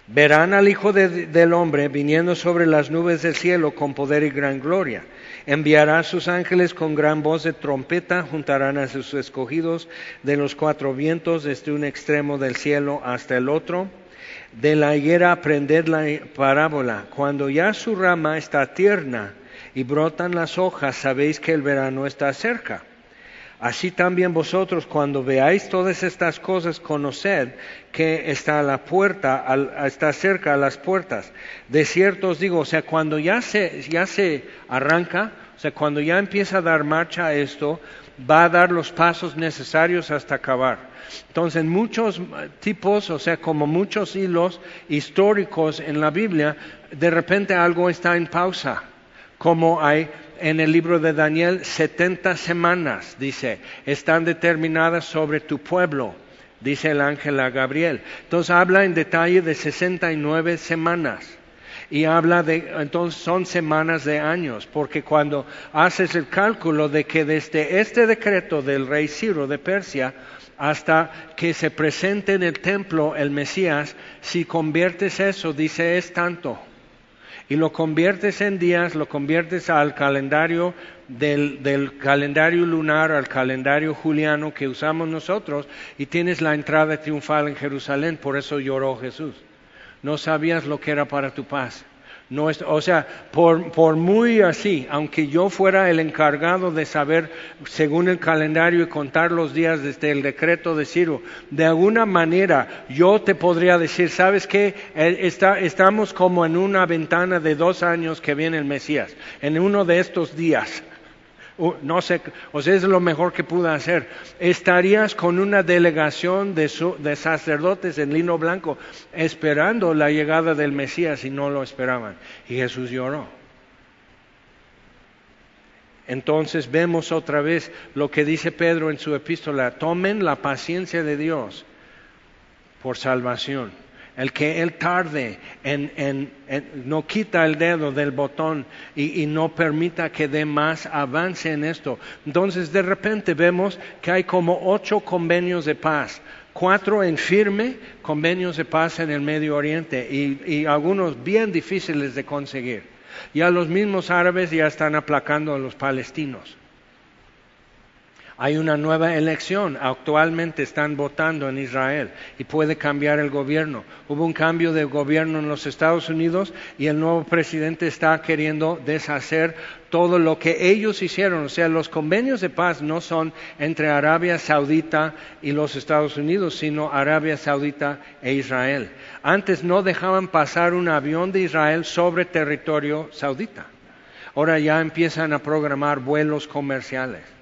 Verán al Hijo del Hombre viniendo sobre las nubes del cielo con poder y gran gloria. Enviará a sus ángeles con gran voz de trompeta, juntarán a sus escogidos de los cuatro vientos desde un extremo del cielo hasta el otro. De la higuera aprender la parábola. Cuando ya su rama está tierna y brotan las hojas, sabéis que el verano está cerca. Así también vosotros cuando veáis todas estas cosas, conoced que está a la puerta, está cerca a las puertas. De cierto os digo, o sea, cuando ya se, ya se arranca, o sea, cuando ya empieza a dar marcha a esto, va a dar los pasos necesarios hasta acabar. Entonces, muchos tipos, o sea, como muchos hilos históricos en la Biblia, de repente algo está en pausa, como hay en el libro de Daniel 70 semanas, dice, están determinadas sobre tu pueblo, dice el ángel a Gabriel. Entonces habla en detalle de 69 semanas. Y habla de, entonces son semanas de años, porque cuando haces el cálculo de que desde este decreto del rey Ciro de Persia hasta que se presente en el templo el Mesías, si conviertes eso, dice es tanto y lo conviertes en días, lo conviertes al calendario del, calendario lunar al calendario juliano que usamos nosotros y tienes la entrada triunfal en Jerusalén, por eso lloró Jesús. No sabías lo que era para tu paz. No o sea, por, muy así, aunque yo fuera el encargado de saber según el calendario y contar los días desde el decreto de Ciro, de alguna manera yo te podría decir, ¿sabes qué? Eh, estamos como en una ventana de dos años que viene el Mesías, en uno de estos días no sé, o sea, es lo mejor que pude hacer. Estarías con una delegación de, de, sacerdotes en lino blanco esperando la llegada del Mesías y no lo esperaban. Y Jesús lloró. Entonces vemos otra vez lo que dice Pedro en su epístola, tomen la paciencia de Dios por salvación el que Él tarde en, no quita el dedo del botón y, no permita que dé más avance en esto. Entonces de repente vemos que hay como ocho convenios de paz, cuatro en firme convenios de paz en el Medio Oriente y, y algunos bien difíciles de conseguir. Ya los mismos árabes ya están aplacando a los palestinos. Hay una nueva elección, actualmente están votando en Israel y puede cambiar el gobierno. Hubo un cambio de gobierno en los Estados Unidos y el nuevo presidente está queriendo deshacer todo lo que ellos hicieron. O sea, los convenios de paz no son entre Arabia Saudita y los Estados Unidos, sino Arabia Saudita e Israel. Antes no dejaban pasar un avión de Israel sobre territorio saudita. Ahora ya empiezan a programar vuelos comerciales.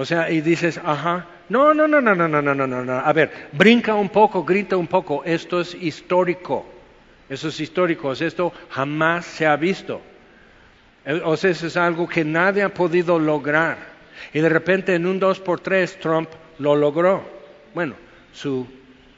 O sea, y dices, ajá, no, no, no, no, no, no, no, no, no, no. A ver, brinca un poco, grita un poco. Esto es histórico. Eso es histórico. Esto jamás se ha visto. Eh, o sea, eso es algo que nadie ha podido lograr. Y de repente en un 2 por 3 Trump lo logró. Bueno, su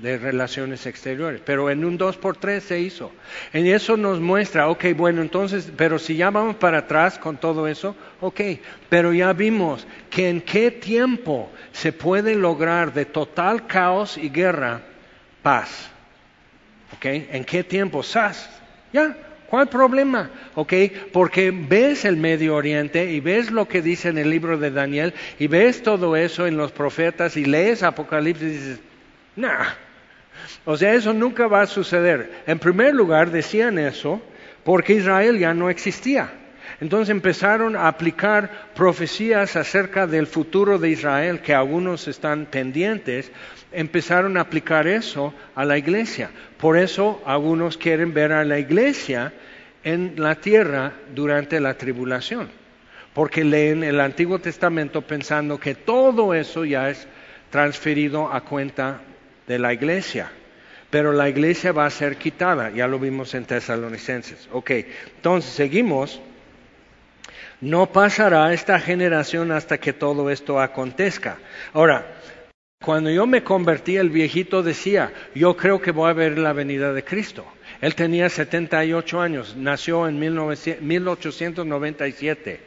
de relaciones exteriores, pero en un 2 por 3 se hizo. Y eso nos muestra, ok, bueno, entonces, pero si ya vamos para atrás con todo eso, ok, pero ya vimos que en qué tiempo se puede lograr de total caos y guerra paz. ¿Ok? ¿En qué tiempo? SAS. Ya, ¿Cuál problema? ¿Ok? Porque ves el Medio Oriente y ves lo que dice en el libro de Daniel y ves todo eso en los profetas y lees Apocalipsis y dices, nah, o sea, eso nunca va a suceder. En primer lugar, decían eso porque Israel ya no existía. Entonces empezaron a aplicar profecías acerca del futuro de Israel, que algunos están pendientes, empezaron a aplicar eso a la iglesia. Por eso algunos quieren ver a la iglesia en la tierra durante la tribulación, porque leen el Antiguo Testamento pensando que todo eso ya es transferido a cuenta de la iglesia. Pero la iglesia va a ser quitada, ya lo vimos en Tesalonicenses. Ok, entonces seguimos. No pasará esta generación hasta que todo esto acontezca. Ahora, cuando yo me convertí, el viejito decía, yo creo que voy a ver la venida de Cristo. Él tenía 78 años, nació en 1897.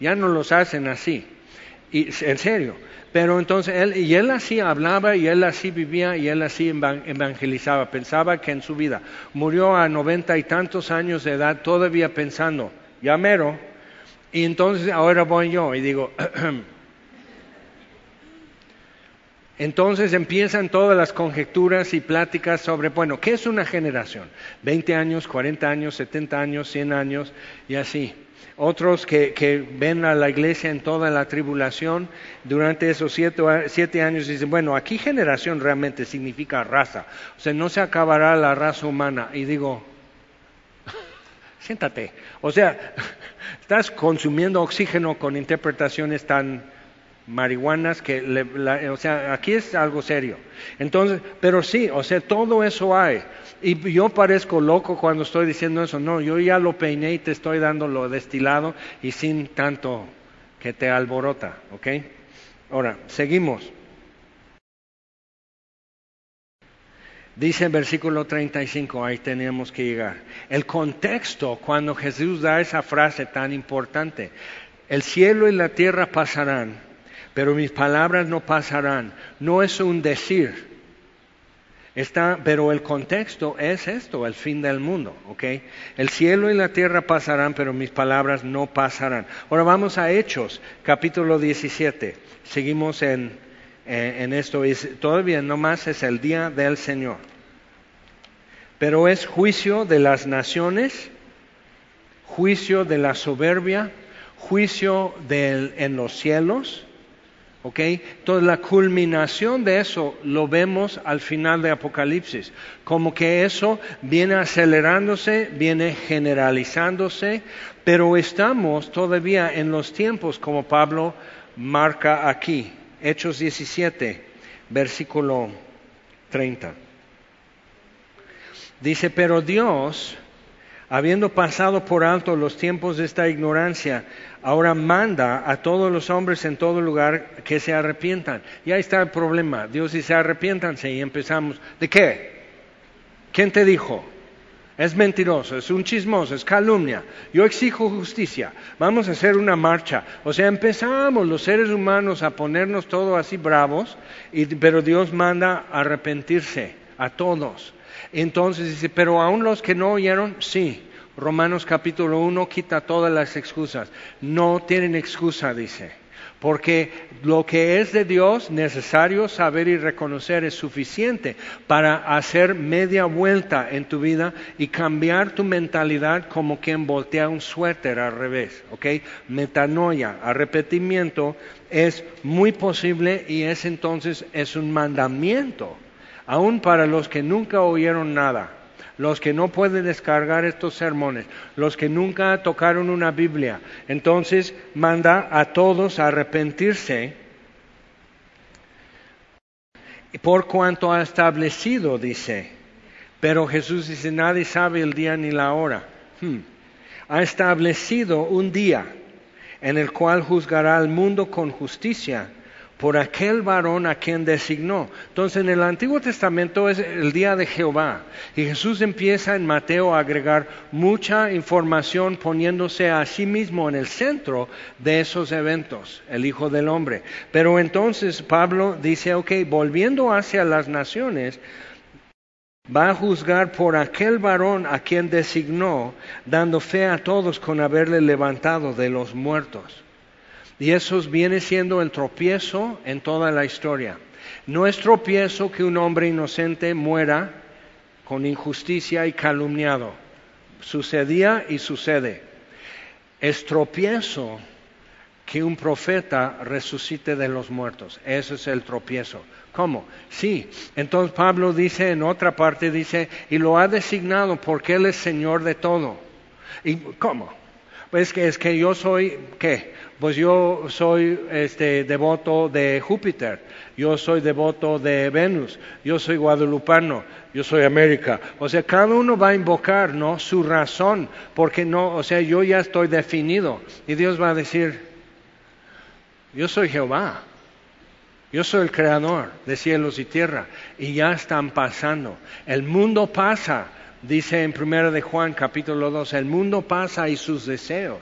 Ya no los hacen así. En serio. Pero entonces él, y él así hablaba y él así vivía y él así evangelizaba. Pensaba que en su vida murió a noventa y tantos años de edad todavía pensando, ya mero. Y entonces ahora voy yo y digo, Entonces empiezan todas las conjeturas y pláticas sobre, bueno, ¿qué es una generación? 20 años, 40 años, 70 años, 100 años y así. Otros que, ven a la iglesia en toda la tribulación durante esos siete, años dicen, bueno, aquí generación realmente significa raza. O sea, no se acabará la raza humana. Y digo, siéntate. O sea, estás consumiendo oxígeno con interpretaciones tan marihuanas que, o sea, aquí es algo serio. Entonces, pero sí, o sea, todo eso hay. Y yo parezco loco cuando estoy diciendo eso. No, yo ya lo peiné y te estoy dando lo destilado y sin tanto que te alborota, ¿ok? Ahora, seguimos. Dice en versículo 35, ahí tenemos que llegar. El contexto cuando Jesús da esa frase tan importante, el cielo y la tierra pasarán, pero mis palabras no pasarán. No es un decir. Está, pero el contexto es esto, el fin del mundo, ¿ok? El cielo y la tierra pasarán, pero mis palabras no pasarán. Ahora vamos a Hechos, capítulo 17. Seguimos en, en, esto. todavía no más es el día del Señor. Pero es juicio de las naciones, juicio de la soberbia, juicio del, en los cielos ¿Ok? Entonces la culminación de eso lo vemos al final de Apocalipsis, como que eso viene acelerándose, viene generalizándose, pero estamos todavía en los tiempos como Pablo marca aquí, Hechos 17, versículo 30. Dice, pero Dios, habiendo pasado por alto los tiempos de esta ignorancia, ahora manda a todos los hombres en todo lugar que se arrepientan. Y ahí está el problema. Dios dice, arrepiéntanse y empezamos. ¿De qué? ¿Quién te dijo? Es mentiroso, es un chismoso, es calumnia. Yo exijo justicia. Vamos a hacer una marcha. O sea, empezamos los seres humanos a ponernos todo así bravos, y, pero Dios manda arrepentirse a todos. Entonces dice, pero aún los que no oyeron, sí. Romanos capítulo 1 quita todas las excusas. No tienen excusa, dice. Porque lo que es de Dios necesario saber y reconocer es suficiente para hacer media vuelta en tu vida y cambiar tu mentalidad como quien voltea un suéter al revés. ¿Ok? Metanoia, arrepentimiento es muy posible y es entonces es un mandamiento, aun para los que nunca oyeron nada los que no pueden descargar estos sermones, los que nunca tocaron una Biblia. Entonces manda a todos a arrepentirse por cuanto ha establecido, dice. Pero Jesús dice, nadie sabe el día ni la hora. Hmm. Ha establecido un día en el cual juzgará al mundo con justicia por aquel varón a quien designó. Entonces en el Antiguo Testamento es el día de Jehová y Jesús empieza en Mateo a agregar mucha información poniéndose a sí mismo en el centro de esos eventos, el Hijo del Hombre. Pero entonces Pablo dice, ok, volviendo hacia las naciones, va a juzgar por aquel varón a quien designó, dando fe a todos con haberle levantado de los muertos. Y eso viene siendo el tropiezo en toda la historia. No es tropiezo que un hombre inocente muera con injusticia y calumniado. Sucedía y sucede. Es tropiezo que un profeta resucite de los muertos. Ese es el tropiezo. ¿Cómo? Sí. Entonces Pablo dice en otra parte, dice, y lo ha designado porque Él es Señor de todo. ¿Y cómo? Pues que es que yo soy, ¿qué? Pues yo soy este, devoto de Júpiter, yo soy devoto de Venus, yo soy guadalupano, yo soy América. O sea, cada uno va a invocar, ¿no? Su razón, porque no, o sea, yo ya estoy definido. Y Dios va a decir, yo soy Jehová, yo soy el creador de cielos y tierra, y ya están pasando. El mundo pasa, dice en 1 de Juan capítulo 2, el mundo pasa y sus deseos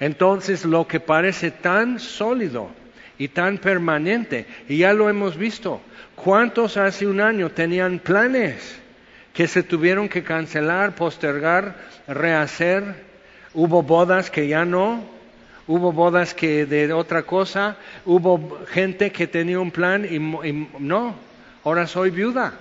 Entonces lo que parece tan sólido y tan permanente, y ya lo hemos visto, ¿cuántos hace un año tenían planes que se tuvieron que cancelar, postergar, rehacer? Hubo bodas que ya no, hubo bodas que de otra cosa, hubo gente que tenía un plan y, y no, ahora soy viuda.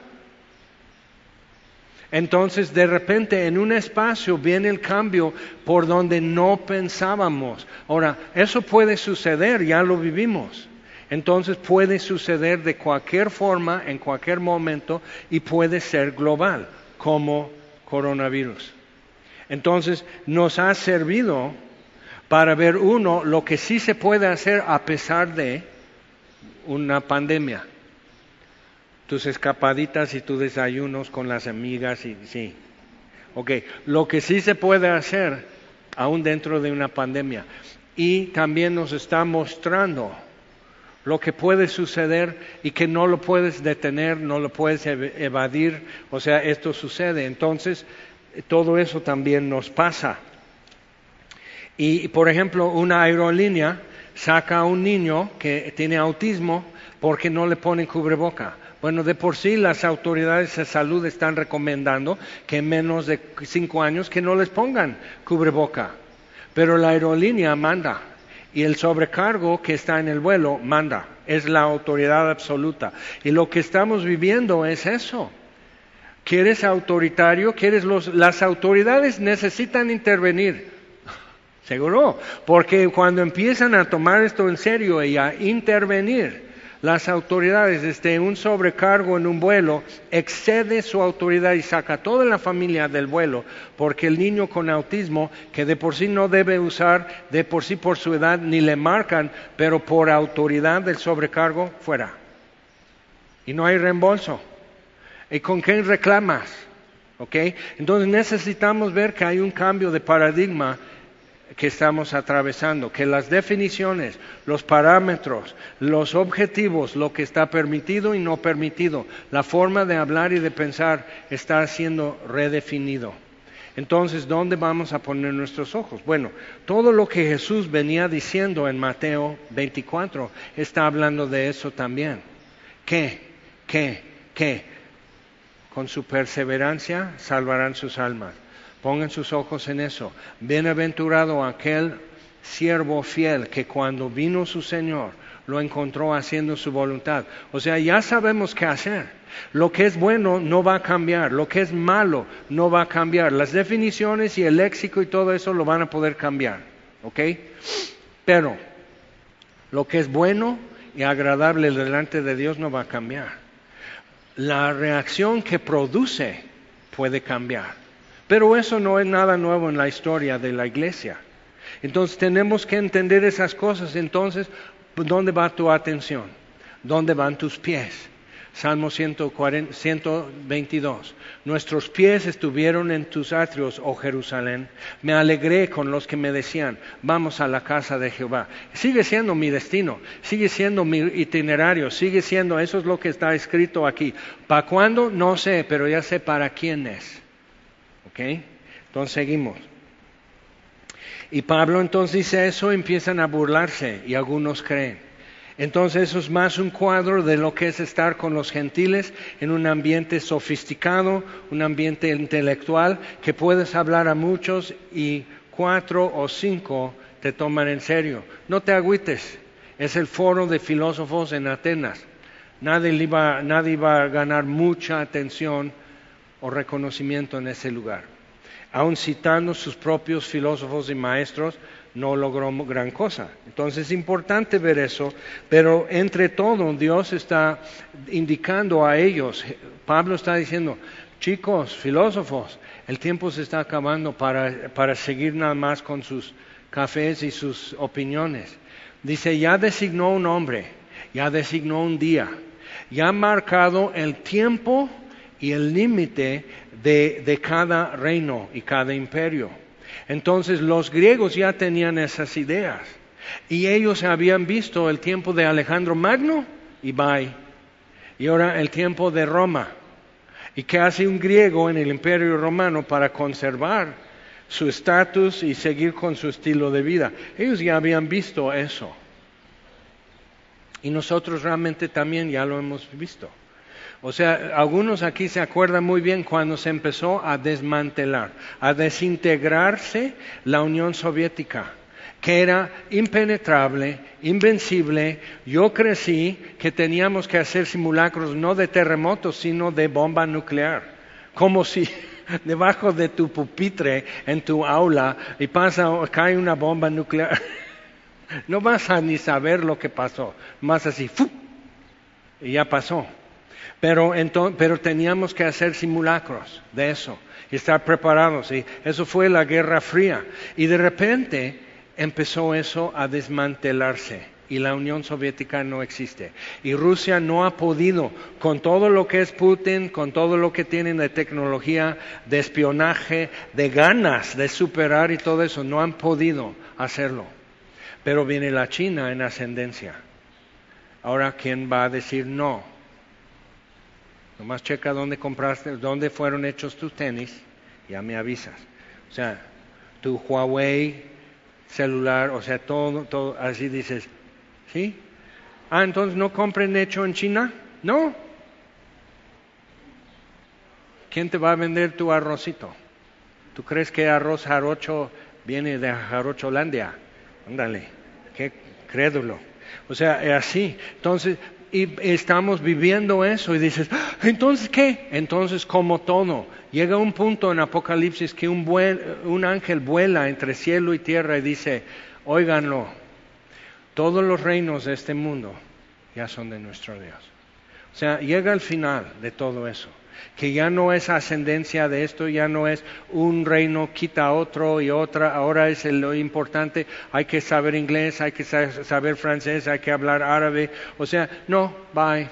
Entonces de repente en un espacio viene el cambio por donde no pensábamos. Ahora, eso puede suceder, ya lo vivimos. Entonces puede suceder de cualquier forma, en cualquier momento, y puede ser global, como coronavirus. Entonces nos ha servido para ver uno lo que sí se puede hacer a pesar de una pandemia tus escapaditas y tus desayunos con las amigas y sí. Ok, lo que sí se puede hacer aún dentro de una pandemia y también nos está mostrando lo que puede suceder y que no lo puedes detener, no lo puedes evadir, o sea, esto sucede. Entonces, todo eso también nos pasa. Y, por ejemplo, una aerolínea saca a un niño que tiene autismo porque no le ponen cubreboca bueno, de por sí las autoridades de salud están recomendando que en menos de cinco años que no les pongan cubreboca. Pero la aerolínea manda y el sobrecargo que está en el vuelo manda. Es la autoridad absoluta. Y lo que estamos viviendo es eso. ¿Quieres autoritario? ¿Quieres los, las autoridades necesitan intervenir? Seguro, porque cuando empiezan a tomar esto en serio y a intervenir, las autoridades, desde un sobrecargo en un vuelo, excede su autoridad y saca toda la familia del vuelo, porque el niño con autismo, que de por sí no debe usar, de por sí por su edad ni le marcan, pero por autoridad del sobrecargo, fuera. Y no hay reembolso. ¿Y con quién reclamas? ¿Ok? Entonces necesitamos ver que hay un cambio de paradigma que estamos atravesando, que las definiciones, los parámetros, los objetivos, lo que está permitido y no permitido, la forma de hablar y de pensar está siendo redefinido. Entonces, ¿dónde vamos a poner nuestros ojos? Bueno, todo lo que Jesús venía diciendo en Mateo 24 está hablando de eso también. ¿Qué? ¿Qué? ¿Qué? Con su perseverancia salvarán sus almas Pongan sus ojos en eso. Bienaventurado aquel siervo fiel que cuando vino su Señor lo encontró haciendo su voluntad. O sea, ya sabemos qué hacer. Lo que es bueno no va a cambiar, lo que es malo no va a cambiar. Las definiciones y el léxico y todo eso lo van a poder cambiar. ¿Ok? Pero lo que es bueno y agradable delante de Dios no va a cambiar. La reacción que produce puede cambiar. Pero eso no es nada nuevo en la historia de la iglesia. Entonces tenemos que entender esas cosas. Entonces, ¿dónde va tu atención? ¿Dónde van tus pies? Salmo 122. Nuestros pies estuvieron en tus atrios, oh Jerusalén. Me alegré con los que me decían, vamos a la casa de Jehová. Sigue siendo mi destino, sigue siendo mi itinerario, sigue siendo, eso es lo que está escrito aquí. ¿Para cuándo? No sé, pero ya sé para quién es. Entonces seguimos. Y Pablo entonces dice eso, empiezan a burlarse y algunos creen. Entonces eso es más un cuadro de lo que es estar con los gentiles en un ambiente sofisticado, un ambiente intelectual, que puedes hablar a muchos y cuatro o cinco te toman en serio. No te agüites, es el foro de filósofos en Atenas. Nadie iba, nadie iba a ganar mucha atención o reconocimiento en ese lugar. Aun citando sus propios filósofos y maestros, no logró gran cosa. Entonces es importante ver eso, pero entre todo Dios está indicando a ellos, Pablo está diciendo, chicos, filósofos, el tiempo se está acabando para, para seguir nada más con sus cafés y sus opiniones. Dice, ya designó un hombre, ya designó un día, ya ha marcado el tiempo y el límite de, cada reino y cada imperio. Entonces los griegos ya tenían esas ideas y ellos habían visto el tiempo de Alejandro Magno y bye. Y ahora el tiempo de Roma. ¿Y qué hace un griego en el imperio romano para conservar su estatus y seguir con su estilo de vida. Ellos ya habían visto eso. Y nosotros realmente también ya lo hemos visto. O sea, algunos aquí se acuerdan muy bien cuando se empezó a desmantelar, a desintegrarse la Unión Soviética, que era impenetrable, invencible. Yo crecí que teníamos que hacer simulacros no de terremotos, sino de bomba nuclear. Como si debajo de tu pupitre en tu aula y pasa, cae una bomba nuclear. No vas a ni saber lo que pasó, más así, ¡fu! y ya pasó. Pero, pero teníamos que hacer simulacros de eso y estar preparados. Y eso fue la Guerra Fría. Y de repente empezó eso a desmantelarse y la Unión Soviética no existe. Y Rusia no ha podido, con todo lo que es Putin, con todo lo que tienen de tecnología, de espionaje, de ganas de superar y todo eso, no han podido hacerlo. Pero viene la China en ascendencia. Ahora, ¿quién va a decir no? Nomás checa dónde compraste, dónde fueron hechos tus tenis, ya me avisas. O sea, tu Huawei celular, o sea, todo, todo, así dices, ¿sí? Ah, entonces no compren hecho en China, no. ¿Quién te va a vender tu arrocito? ¿Tú crees que arroz jarocho viene de Jarocholandia? Ándale, qué crédulo. O sea, así. Entonces, y estamos viviendo eso y dices, ah, entonces qué? Entonces como todo, llega un punto en Apocalipsis que un, un ángel vuela entre cielo y tierra y dice, óiganlo, todos los reinos de este mundo ya son de nuestro Dios. O sea, llega el final de todo eso que ya no es ascendencia de esto, ya no es un reino quita otro y otra, ahora es lo importante, hay que saber inglés, hay que saber francés, hay que hablar árabe, o sea, no, bye.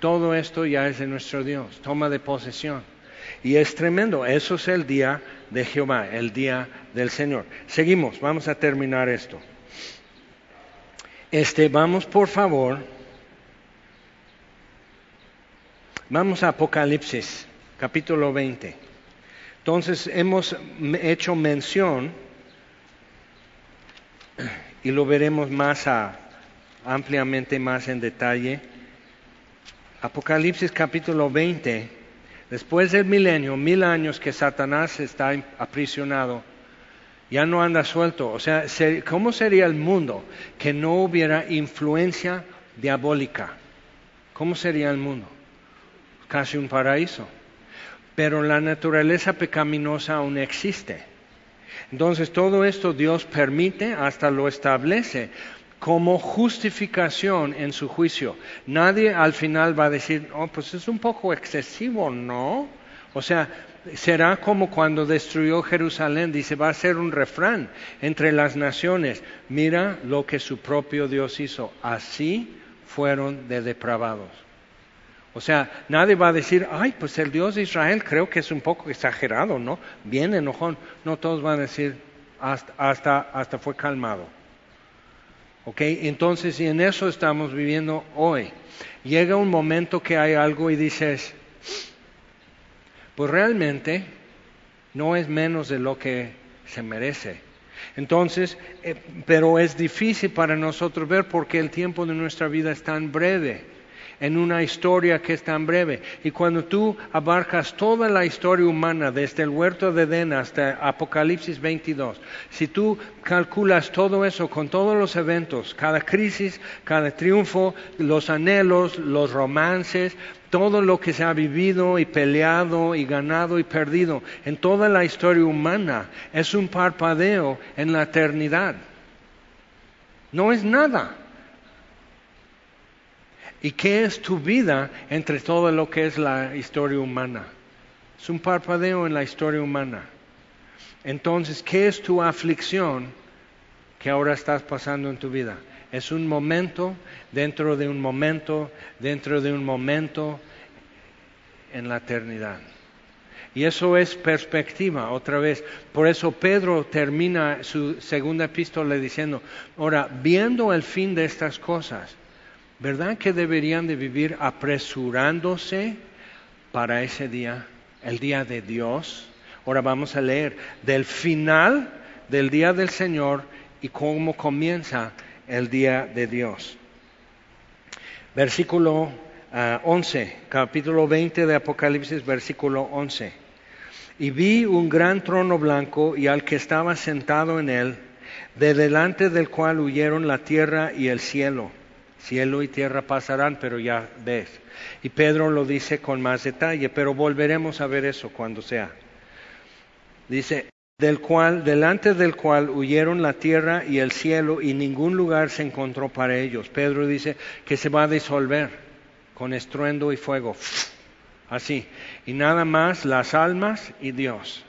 Todo esto ya es de nuestro Dios, toma de posesión. Y es tremendo, eso es el día de Jehová, el día del Señor. Seguimos, vamos a terminar esto. Este, vamos por favor Vamos a Apocalipsis, capítulo 20. Entonces hemos hecho mención, y lo veremos más ampliamente, más en detalle. Apocalipsis capítulo 20, después del milenio, mil años que Satanás está aprisionado, ya no anda suelto. O sea, ¿cómo sería el mundo que no hubiera influencia diabólica? ¿Cómo sería el mundo? Casi un paraíso. Pero la naturaleza pecaminosa aún existe. Entonces todo esto Dios permite, hasta lo establece como justificación en su juicio. Nadie al final va a decir, oh, pues es un poco excesivo, ¿no? O sea, será como cuando destruyó Jerusalén, dice, va a ser un refrán entre las naciones, mira lo que su propio Dios hizo, así fueron de depravados. O sea, nadie va a decir, ay, pues el Dios de Israel creo que es un poco exagerado, ¿no? Bien enojón. No, todos van a decir, hasta, hasta, hasta fue calmado. ¿Ok? Entonces, y en eso estamos viviendo hoy. Llega un momento que hay algo y dices, pues realmente no es menos de lo que se merece. Entonces, eh, pero es difícil para nosotros ver porque el tiempo de nuestra vida es tan breve en una historia que es tan breve. Y cuando tú abarcas toda la historia humana, desde el huerto de Edén hasta Apocalipsis 22, si tú calculas todo eso con todos los eventos, cada crisis, cada triunfo, los anhelos, los romances, todo lo que se ha vivido y peleado y ganado y perdido en toda la historia humana, es un parpadeo en la eternidad. No es nada. ¿Y qué es tu vida entre todo lo que es la historia humana? Es un parpadeo en la historia humana. Entonces, ¿qué es tu aflicción que ahora estás pasando en tu vida? Es un momento dentro de un momento, dentro de un momento en la eternidad. Y eso es perspectiva, otra vez. Por eso Pedro termina su segunda epístola diciendo, ahora, viendo el fin de estas cosas, ¿verdad que deberían de vivir apresurándose para ese día, el día de Dios? Ahora vamos a leer del final del día del Señor y cómo comienza el día de Dios. Versículo 11, ah, capítulo 20 de Apocalipsis, versículo 11. Y vi un gran trono blanco y al que estaba sentado en él, de delante del cual huyeron la tierra y el cielo. Cielo y tierra pasarán, pero ya ves. Y Pedro lo dice con más detalle, pero volveremos a ver eso cuando sea. Dice, del cual, delante del cual huyeron la tierra y el cielo y ningún lugar se encontró para ellos. Pedro dice que se va a disolver con estruendo y fuego. Así. Y nada más las almas y Dios.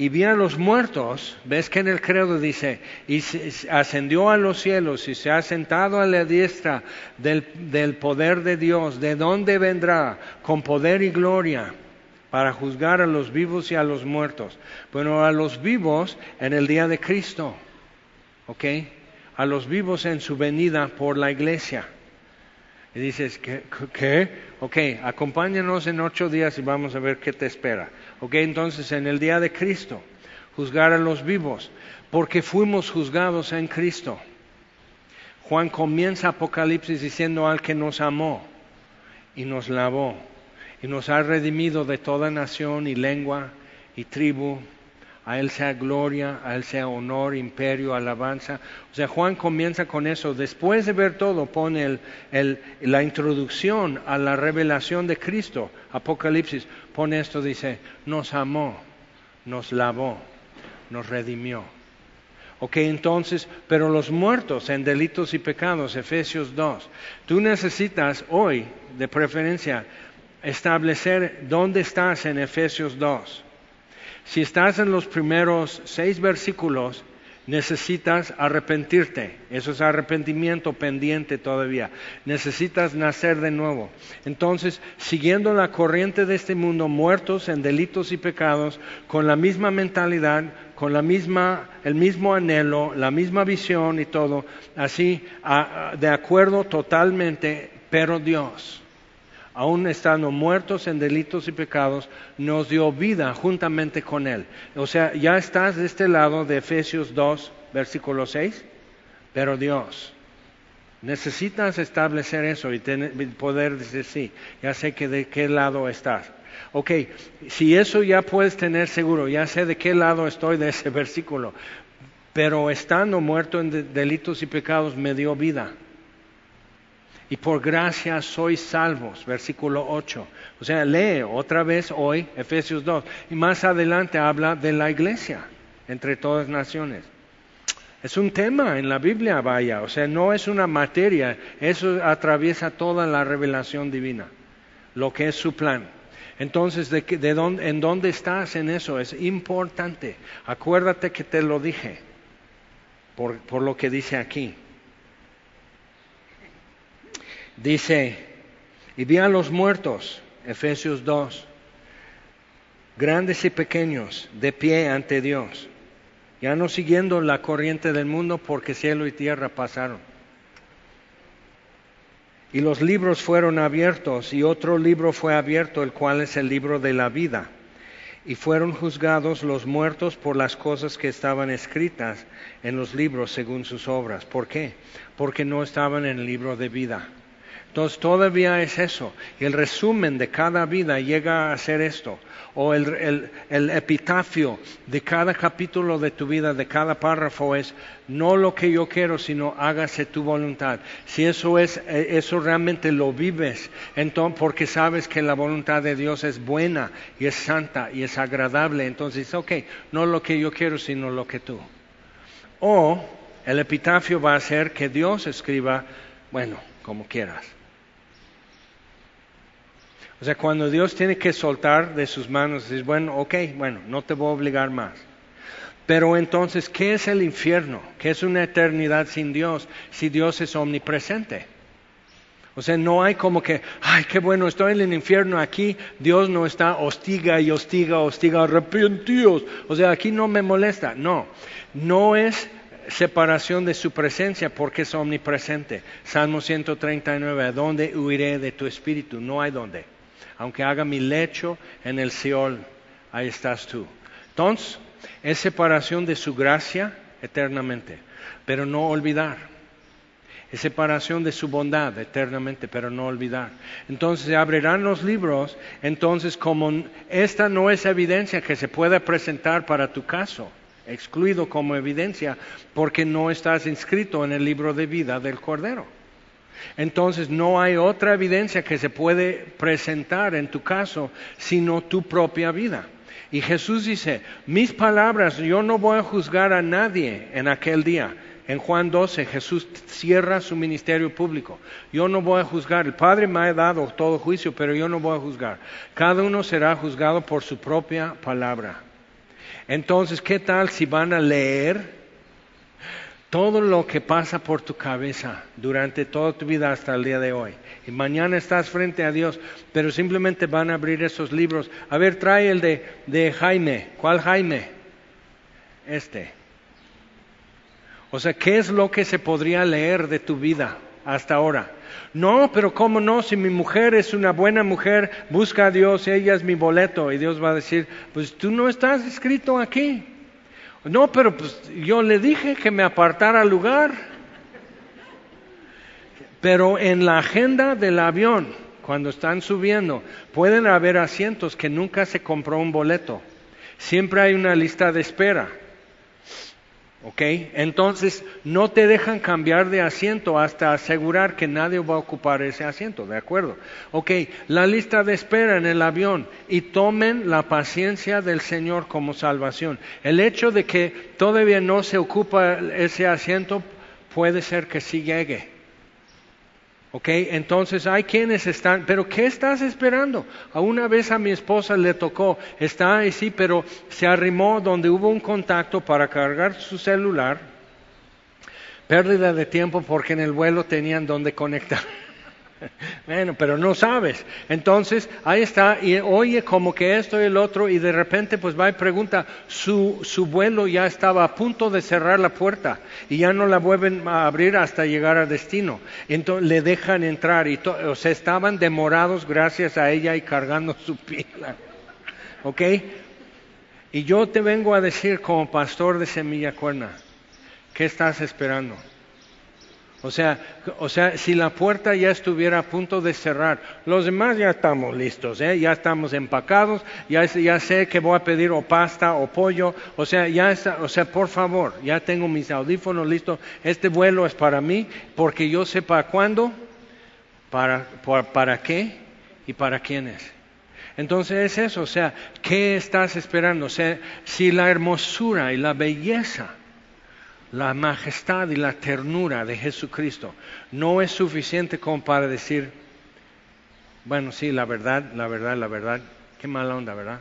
Y vi a los muertos, ves que en el credo dice, y ascendió a los cielos y se ha sentado a la diestra del, del poder de Dios, ¿de dónde vendrá? Con poder y gloria para juzgar a los vivos y a los muertos. Bueno, a los vivos en el día de Cristo, ¿ok? A los vivos en su venida por la iglesia. Y dices, ¿qué? ¿qué? Ok, acompáñanos en ocho días y vamos a ver qué te espera. Ok, entonces en el día de Cristo, juzgar a los vivos, porque fuimos juzgados en Cristo. Juan comienza Apocalipsis diciendo al que nos amó y nos lavó y nos ha redimido de toda nación y lengua y tribu a Él sea gloria, a Él sea honor, imperio, alabanza. O sea, Juan comienza con eso. Después de ver todo, pone la introducción a la revelación de Cristo. Apocalipsis pone esto, dice, nos amó, nos lavó, nos redimió. Ok, entonces, pero los muertos en delitos y pecados, Efesios 2, tú necesitas hoy, de preferencia, establecer dónde estás en Efesios 2 si estás en los primeros seis versículos, necesitas arrepentirte. Eso es arrepentimiento pendiente todavía. Necesitas nacer de nuevo. Entonces, siguiendo la corriente de este mundo, muertos en delitos y pecados, con la misma mentalidad, con la misma, el mismo anhelo, la misma visión y todo, así, de acuerdo totalmente, pero Dios aún estando muertos en delitos y pecados, nos dio vida juntamente con Él. O sea, ya estás de este lado de Efesios 2, versículo 6, pero Dios. Necesitas establecer eso y poder decir sí, ya sé que de qué lado estás. Ok, si eso ya puedes tener seguro, ya sé de qué lado estoy de ese versículo, pero estando muerto en delitos y pecados me dio vida y por gracia sois salvos, versículo 8. O sea, lee otra vez hoy Efesios 2 y más adelante habla de la iglesia entre todas naciones. Es un tema en la Biblia, vaya, o sea, no es una materia, eso atraviesa toda la revelación divina, lo que es su plan. Entonces, ¿de, de dónde, ¿en dónde estás en eso? Es importante. Acuérdate que te lo dije, por, por lo que dice aquí. Dice, y vi a los muertos, Efesios 2, grandes y pequeños, de pie ante Dios, ya no siguiendo la corriente del mundo porque cielo y tierra pasaron. Y los libros fueron abiertos y otro libro fue abierto, el cual es el libro de la vida. Y fueron juzgados los muertos por las cosas que estaban escritas en los libros según sus obras. ¿Por qué? Porque no estaban en el libro de vida. Entonces todavía es eso. El resumen de cada vida llega a ser esto. O el, epitafio de cada capítulo de tu vida, de cada párrafo es, no lo que yo quiero, sino hágase tu voluntad. Si eso es, eh, eso realmente lo vives, entonces, porque sabes que la voluntad de Dios es buena y es santa y es agradable, entonces, ok, no lo que yo quiero, sino lo que tú. O el epitafio va a ser que Dios escriba, bueno, como quieras. O sea, cuando Dios tiene que soltar de sus manos, dice, bueno, ok, bueno, no te voy a obligar más. Pero entonces, ¿qué es el infierno? ¿Qué es una eternidad sin Dios si Dios es omnipresente? O sea, no hay como que, ay, qué bueno, estoy en el infierno aquí, Dios no está, hostiga y hostiga, hostiga, arrepentidos. O sea, aquí no me molesta. No, no es separación de su presencia porque es omnipresente. Salmo 139, ¿a dónde huiré de tu espíritu? No hay dónde aunque haga mi lecho en el Seol, ahí estás tú. Entonces, es separación de su gracia eternamente, pero no olvidar. Es separación de su bondad eternamente, pero no olvidar. Entonces se abrirán los libros, entonces como esta no es evidencia que se pueda presentar para tu caso, excluido como evidencia, porque no estás inscrito en el libro de vida del Cordero. Entonces no hay otra evidencia que se puede presentar en tu caso, sino tu propia vida. Y Jesús dice, mis palabras, yo no voy a juzgar a nadie en aquel día. En Juan 12 Jesús cierra su ministerio público. Yo no voy a juzgar. El Padre me ha dado todo juicio, pero yo no voy a juzgar. Cada uno será juzgado por su propia palabra. Entonces, ¿qué tal si van a leer todo lo que pasa por tu cabeza durante toda tu vida hasta el día de hoy. Y mañana estás frente a Dios, pero simplemente van a abrir esos libros. A ver, trae el de, de Jaime. ¿Cuál Jaime? Este. O sea, ¿qué es lo que se podría leer de tu vida hasta ahora? No, pero ¿cómo no? Si mi mujer es una buena mujer, busca a Dios, ella es mi boleto. Y Dios va a decir, pues tú no estás escrito aquí. No, pero pues yo le dije que me apartara lugar. Pero en la agenda del avión, cuando están subiendo, pueden haber asientos que nunca se compró un boleto. Siempre hay una lista de espera. ¿Ok? Entonces no te dejan cambiar de asiento hasta asegurar que nadie va a ocupar ese asiento, ¿de acuerdo? Ok, la lista de espera en el avión y tomen la paciencia del Señor como salvación. El hecho de que todavía no se ocupa ese asiento puede ser que sí llegue. ¿Ok? Entonces hay quienes están, pero ¿qué estás esperando? A una vez a mi esposa le tocó, está ahí sí, pero se arrimó donde hubo un contacto para cargar su celular, pérdida de tiempo porque en el vuelo tenían donde conectar. Bueno, pero no sabes. Entonces, ahí está, y oye como que esto y el otro, y de repente pues va y pregunta, su, su vuelo ya estaba a punto de cerrar la puerta, y ya no la vuelven a abrir hasta llegar al destino. Entonces le dejan entrar, y o sea, estaban demorados gracias a ella y cargando su pila. ¿Ok? Y yo te vengo a decir como pastor de Semilla Cuerna, ¿qué estás esperando? O sea, o sea, si la puerta ya estuviera a punto de cerrar, los demás ya estamos listos, ¿eh? ya estamos empacados, ya, sé que voy a pedir o pasta o pollo, o sea, ya está, o sea, por favor, ya tengo mis audífonos listos, este vuelo es para mí, porque yo sé para cuándo, para, para qué y para quiénes. Entonces es eso, o sea, ¿qué estás esperando? O sea, si la hermosura y la belleza la majestad y la ternura de Jesucristo no es suficiente como para decir, bueno, sí, la verdad, la verdad, la verdad, qué mala onda, ¿verdad?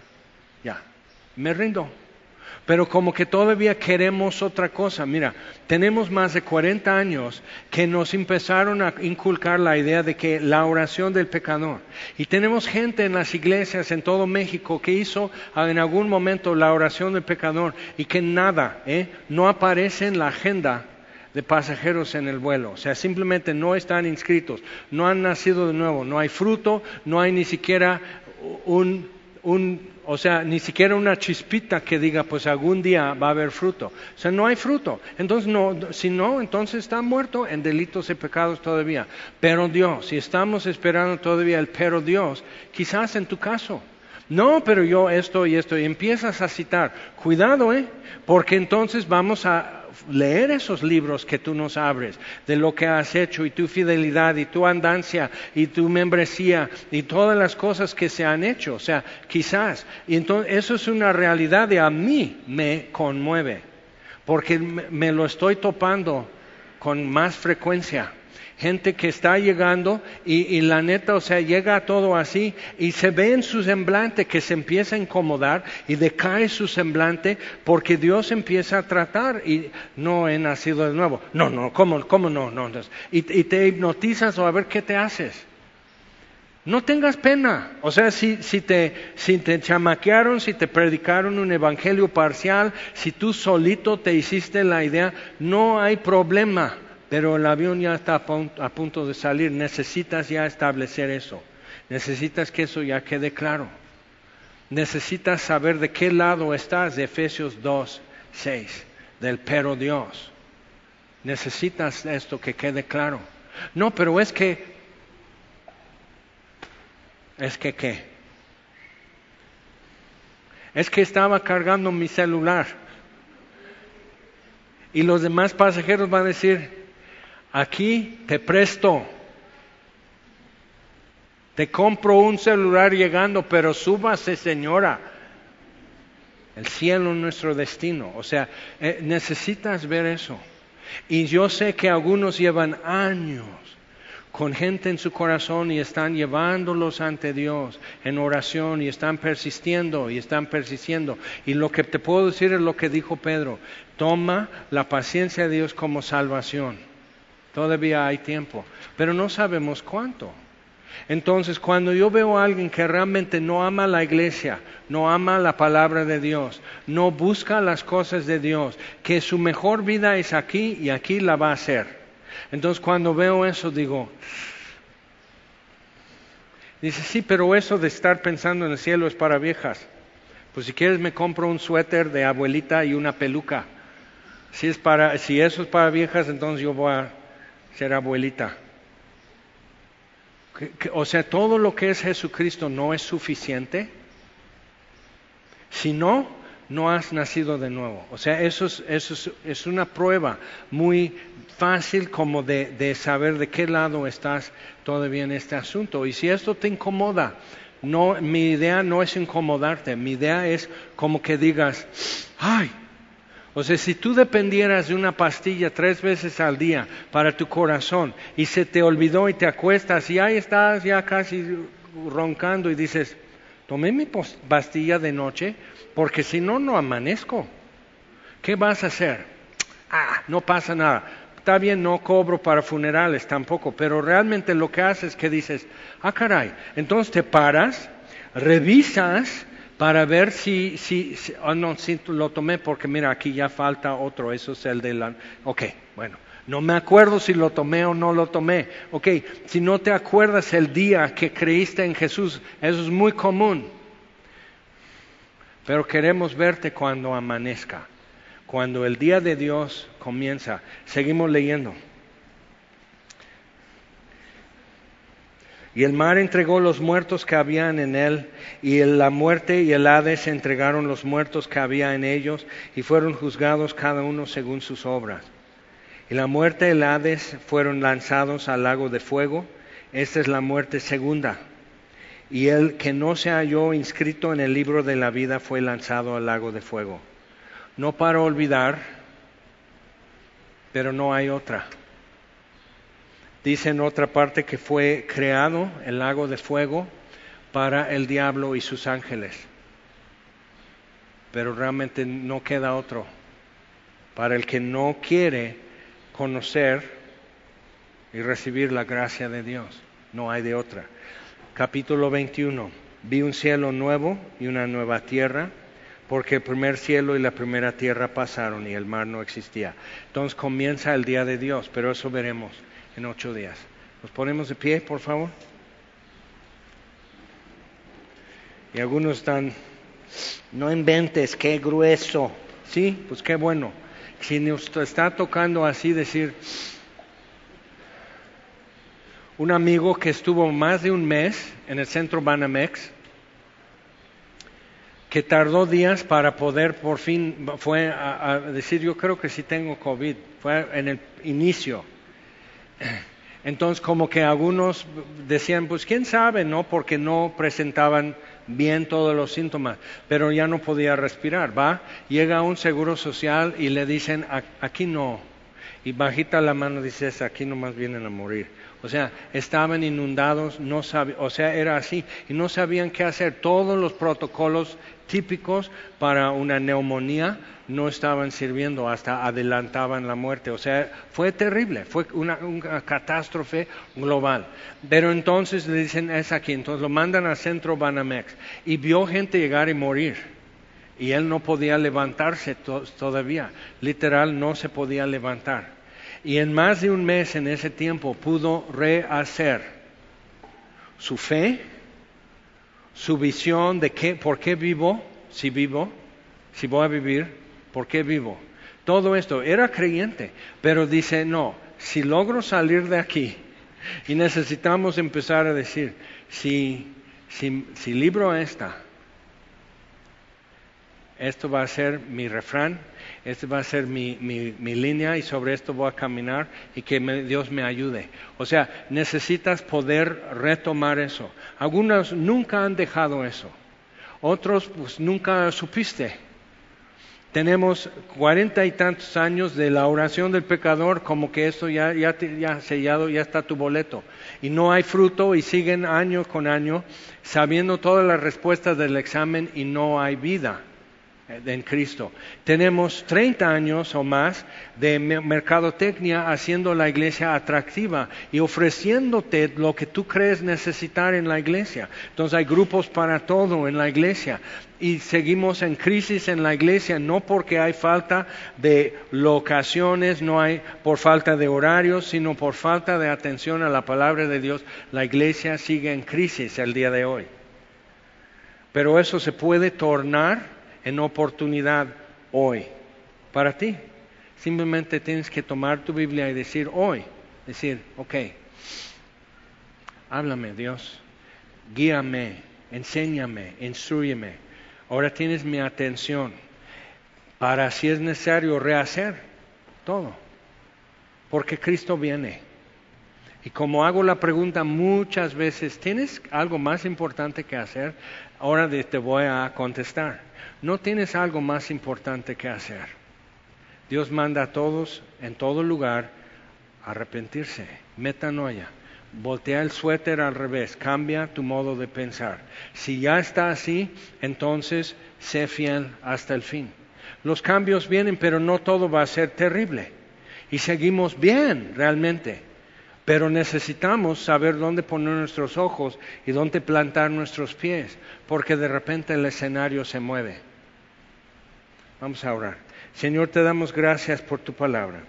Ya, me rindo pero como que todavía queremos otra cosa. Mira, tenemos más de 40 años que nos empezaron a inculcar la idea de que la oración del pecador. Y tenemos gente en las iglesias en todo México que hizo en algún momento la oración del pecador y que nada, ¿eh? no aparece en la agenda de pasajeros en el vuelo. O sea, simplemente no están inscritos, no han nacido de nuevo, no hay fruto, no hay ni siquiera un, un o sea, ni siquiera una chispita que diga, pues algún día va a haber fruto. O sea, no hay fruto. Entonces, no, si no, entonces está muerto en delitos y pecados todavía. Pero Dios, si estamos esperando todavía el pero Dios, quizás en tu caso. No, pero yo esto y esto, y empiezas a citar. Cuidado, ¿eh? Porque entonces vamos a leer esos libros que tú nos abres, de lo que has hecho y tu fidelidad y tu andancia y tu membresía y todas las cosas que se han hecho. O sea, quizás. Y entonces eso es una realidad y a mí me conmueve, porque me lo estoy topando con más frecuencia gente que está llegando y, la neta, o sea, llega todo así y se ve en su semblante que se empieza a incomodar y decae su semblante porque Dios empieza a tratar y no he nacido de nuevo. No, no, ¿cómo, cómo no? no? Y, te hipnotizas o a ver qué te haces. No tengas pena. O sea, si, si, te, si te chamaquearon, si te predicaron un evangelio parcial, si tú solito te hiciste la idea, no hay problema pero el avión ya está a punto de salir, necesitas ya establecer eso, necesitas que eso ya quede claro. necesitas saber de qué lado estás de Efesios 2, 6, del pero Dios. Necesitas esto que quede claro. No, pero es que, es que qué. Es que estaba cargando mi celular. Y los demás pasajeros van a decir, aquí te presto. Te compro un celular llegando, pero súbase, señora. El cielo es nuestro destino. O sea, eh, necesitas ver eso. Y yo sé que algunos llevan años con gente en su corazón y están llevándolos ante Dios en oración y están persistiendo y están persistiendo. Y lo que te puedo decir es lo que dijo Pedro, toma la paciencia de Dios como salvación. Todavía hay tiempo, pero no sabemos cuánto. Entonces, cuando yo veo a alguien que realmente no ama la iglesia, no ama la palabra de Dios, no busca las cosas de Dios, que su mejor vida es aquí y aquí la va a hacer. Entonces, cuando veo eso, digo, dice, sí, pero eso de estar pensando en el cielo es para viejas. Pues si quieres me compro un suéter de abuelita y una peluca. Si, es para, si eso es para viejas, entonces yo voy a ser abuelita o sea, todo lo que es Jesucristo no es suficiente. Si no, no has nacido de nuevo. O sea, eso es, eso es, una prueba muy fácil como de, saber de qué lado estás todavía en este asunto. Y si esto te incomoda, no, mi idea no es incomodarte, mi idea es como que digas, ay, o sea, si tú dependieras de una pastilla tres veces al día para tu corazón y se te olvidó y te acuestas y ahí estás ya casi roncando y dices, tomé mi pastilla de noche porque si no, no amanezco. ¿Qué vas a hacer? Ah, no pasa nada. Está bien, no cobro para funerales tampoco, pero realmente lo que haces es que dices, ah, caray, entonces te paras, revisas para ver si, si, oh no, si lo tomé porque mira, aquí ya falta otro, eso es el de la... Ok, bueno, no me acuerdo si lo tomé o no lo tomé. Ok, si no te acuerdas el día que creíste en Jesús, eso es muy común. Pero queremos verte cuando amanezca, cuando el día de Dios comienza. Seguimos leyendo. Y el mar entregó los muertos que habían en él, y la muerte y el Hades entregaron los muertos que había en ellos, y fueron juzgados cada uno según sus obras. Y la muerte y el Hades fueron lanzados al lago de fuego. Esta es la muerte segunda. Y el que no se halló inscrito en el libro de la vida fue lanzado al lago de fuego. No para olvidar, pero no hay otra. Dice en otra parte que fue creado el lago de fuego para el diablo y sus ángeles. Pero realmente no queda otro. Para el que no quiere conocer y recibir la gracia de Dios. No hay de otra. Capítulo 21. Vi un cielo nuevo y una nueva tierra, porque el primer cielo y la primera tierra pasaron y el mar no existía. Entonces comienza el día de Dios, pero eso veremos en ocho días. Nos ponemos de pie, por favor. Y algunos están, no inventes, qué grueso. Sí, pues qué bueno. Si nos está tocando así decir, un amigo que estuvo más de un mes en el centro Banamex, que tardó días para poder por fin, fue a, a decir, yo creo que sí tengo COVID, fue en el inicio entonces como que algunos decían, pues quién sabe, ¿no? Porque no presentaban bien todos los síntomas, pero ya no podía respirar, ¿va? Llega un seguro social y le dicen, aquí no. Y bajita la mano dice, aquí nomás vienen a morir. O sea, estaban inundados, no o sea, era así, y no sabían qué hacer. Todos los protocolos típicos para una neumonía no estaban sirviendo, hasta adelantaban la muerte. O sea, fue terrible, fue una, catástrofe global. Pero entonces le dicen, es aquí, entonces lo mandan al centro Banamex y vio gente llegar y morir. Y él no podía levantarse todavía, literal no se podía levantar. Y en más de un mes en ese tiempo pudo rehacer su fe, su visión de qué, por qué vivo, si vivo, si voy a vivir, por qué vivo. Todo esto, era creyente, pero dice, no, si logro salir de aquí y necesitamos empezar a decir, si, si, si libro esta, esto va a ser mi refrán, esta va a ser mi, línea y sobre esto voy a caminar y que Dios me ayude. O sea, necesitas poder retomar eso. Algunos nunca han dejado eso, otros pues nunca supiste. Tenemos cuarenta y tantos años de la oración del pecador, como que esto ya, ya, ya sellado, ya está tu boleto. Y no hay fruto y siguen año con año sabiendo todas las respuestas del examen y no hay vida. En Cristo. Tenemos 30 años o más de mercadotecnia haciendo la iglesia atractiva y ofreciéndote lo que tú crees necesitar en la iglesia. Entonces hay grupos para todo en la iglesia y seguimos en crisis en la iglesia no porque hay falta de locaciones, no hay por falta de horarios, sino por falta de atención a la palabra de Dios. La iglesia sigue en crisis el día de hoy. Pero eso se puede tornar en oportunidad hoy para ti. Simplemente tienes que tomar tu Biblia y decir hoy, decir, ok, háblame Dios, guíame, enséñame, instruyeme. Ahora tienes mi atención para si es necesario rehacer todo, porque Cristo viene. Y como hago la pregunta muchas veces, ¿tienes algo más importante que hacer? Ahora te voy a contestar. No tienes algo más importante que hacer. Dios manda a todos en todo lugar arrepentirse, metanoia. Voltea el suéter al revés, cambia tu modo de pensar. Si ya está así, entonces sé fiel hasta el fin. Los cambios vienen, pero no todo va a ser terrible. Y seguimos bien, realmente. Pero necesitamos saber dónde poner nuestros ojos y dónde plantar nuestros pies, porque de repente el escenario se mueve. Vamos a orar. Señor, te damos gracias por tu palabra.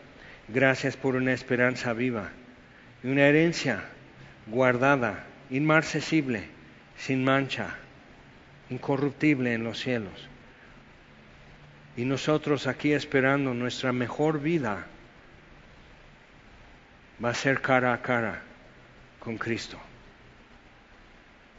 Gracias por una esperanza viva y una herencia guardada, inmarcesible, sin mancha, incorruptible en los cielos. Y nosotros aquí esperando nuestra mejor vida va a ser cara a cara con Cristo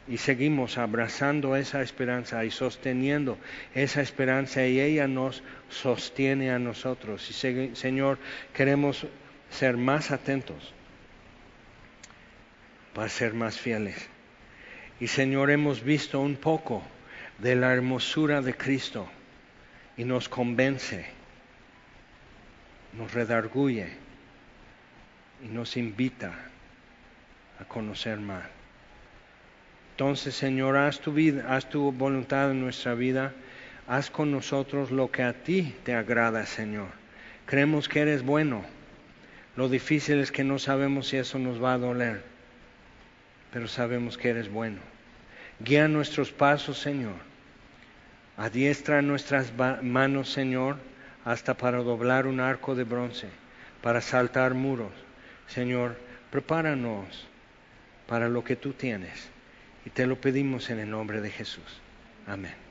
y seguimos abrazando esa esperanza y sosteniendo esa esperanza y ella nos sostiene a nosotros. Y Señor, queremos ser más atentos para ser más fieles. Y Señor, hemos visto un poco de la hermosura de Cristo y nos convence, nos redarguye y nos invita a conocer más. Entonces, Señor, haz tu, vida, haz tu voluntad en nuestra vida, haz con nosotros lo que a ti te agrada, Señor. Creemos que eres bueno. Lo difícil es que no sabemos si eso nos va a doler, pero sabemos que eres bueno. Guía nuestros pasos, Señor. Adiestra nuestras manos, Señor, hasta para doblar un arco de bronce, para saltar muros. Señor, prepáranos para lo que tú tienes. Y te lo pedimos en el nombre de Jesús. Amén.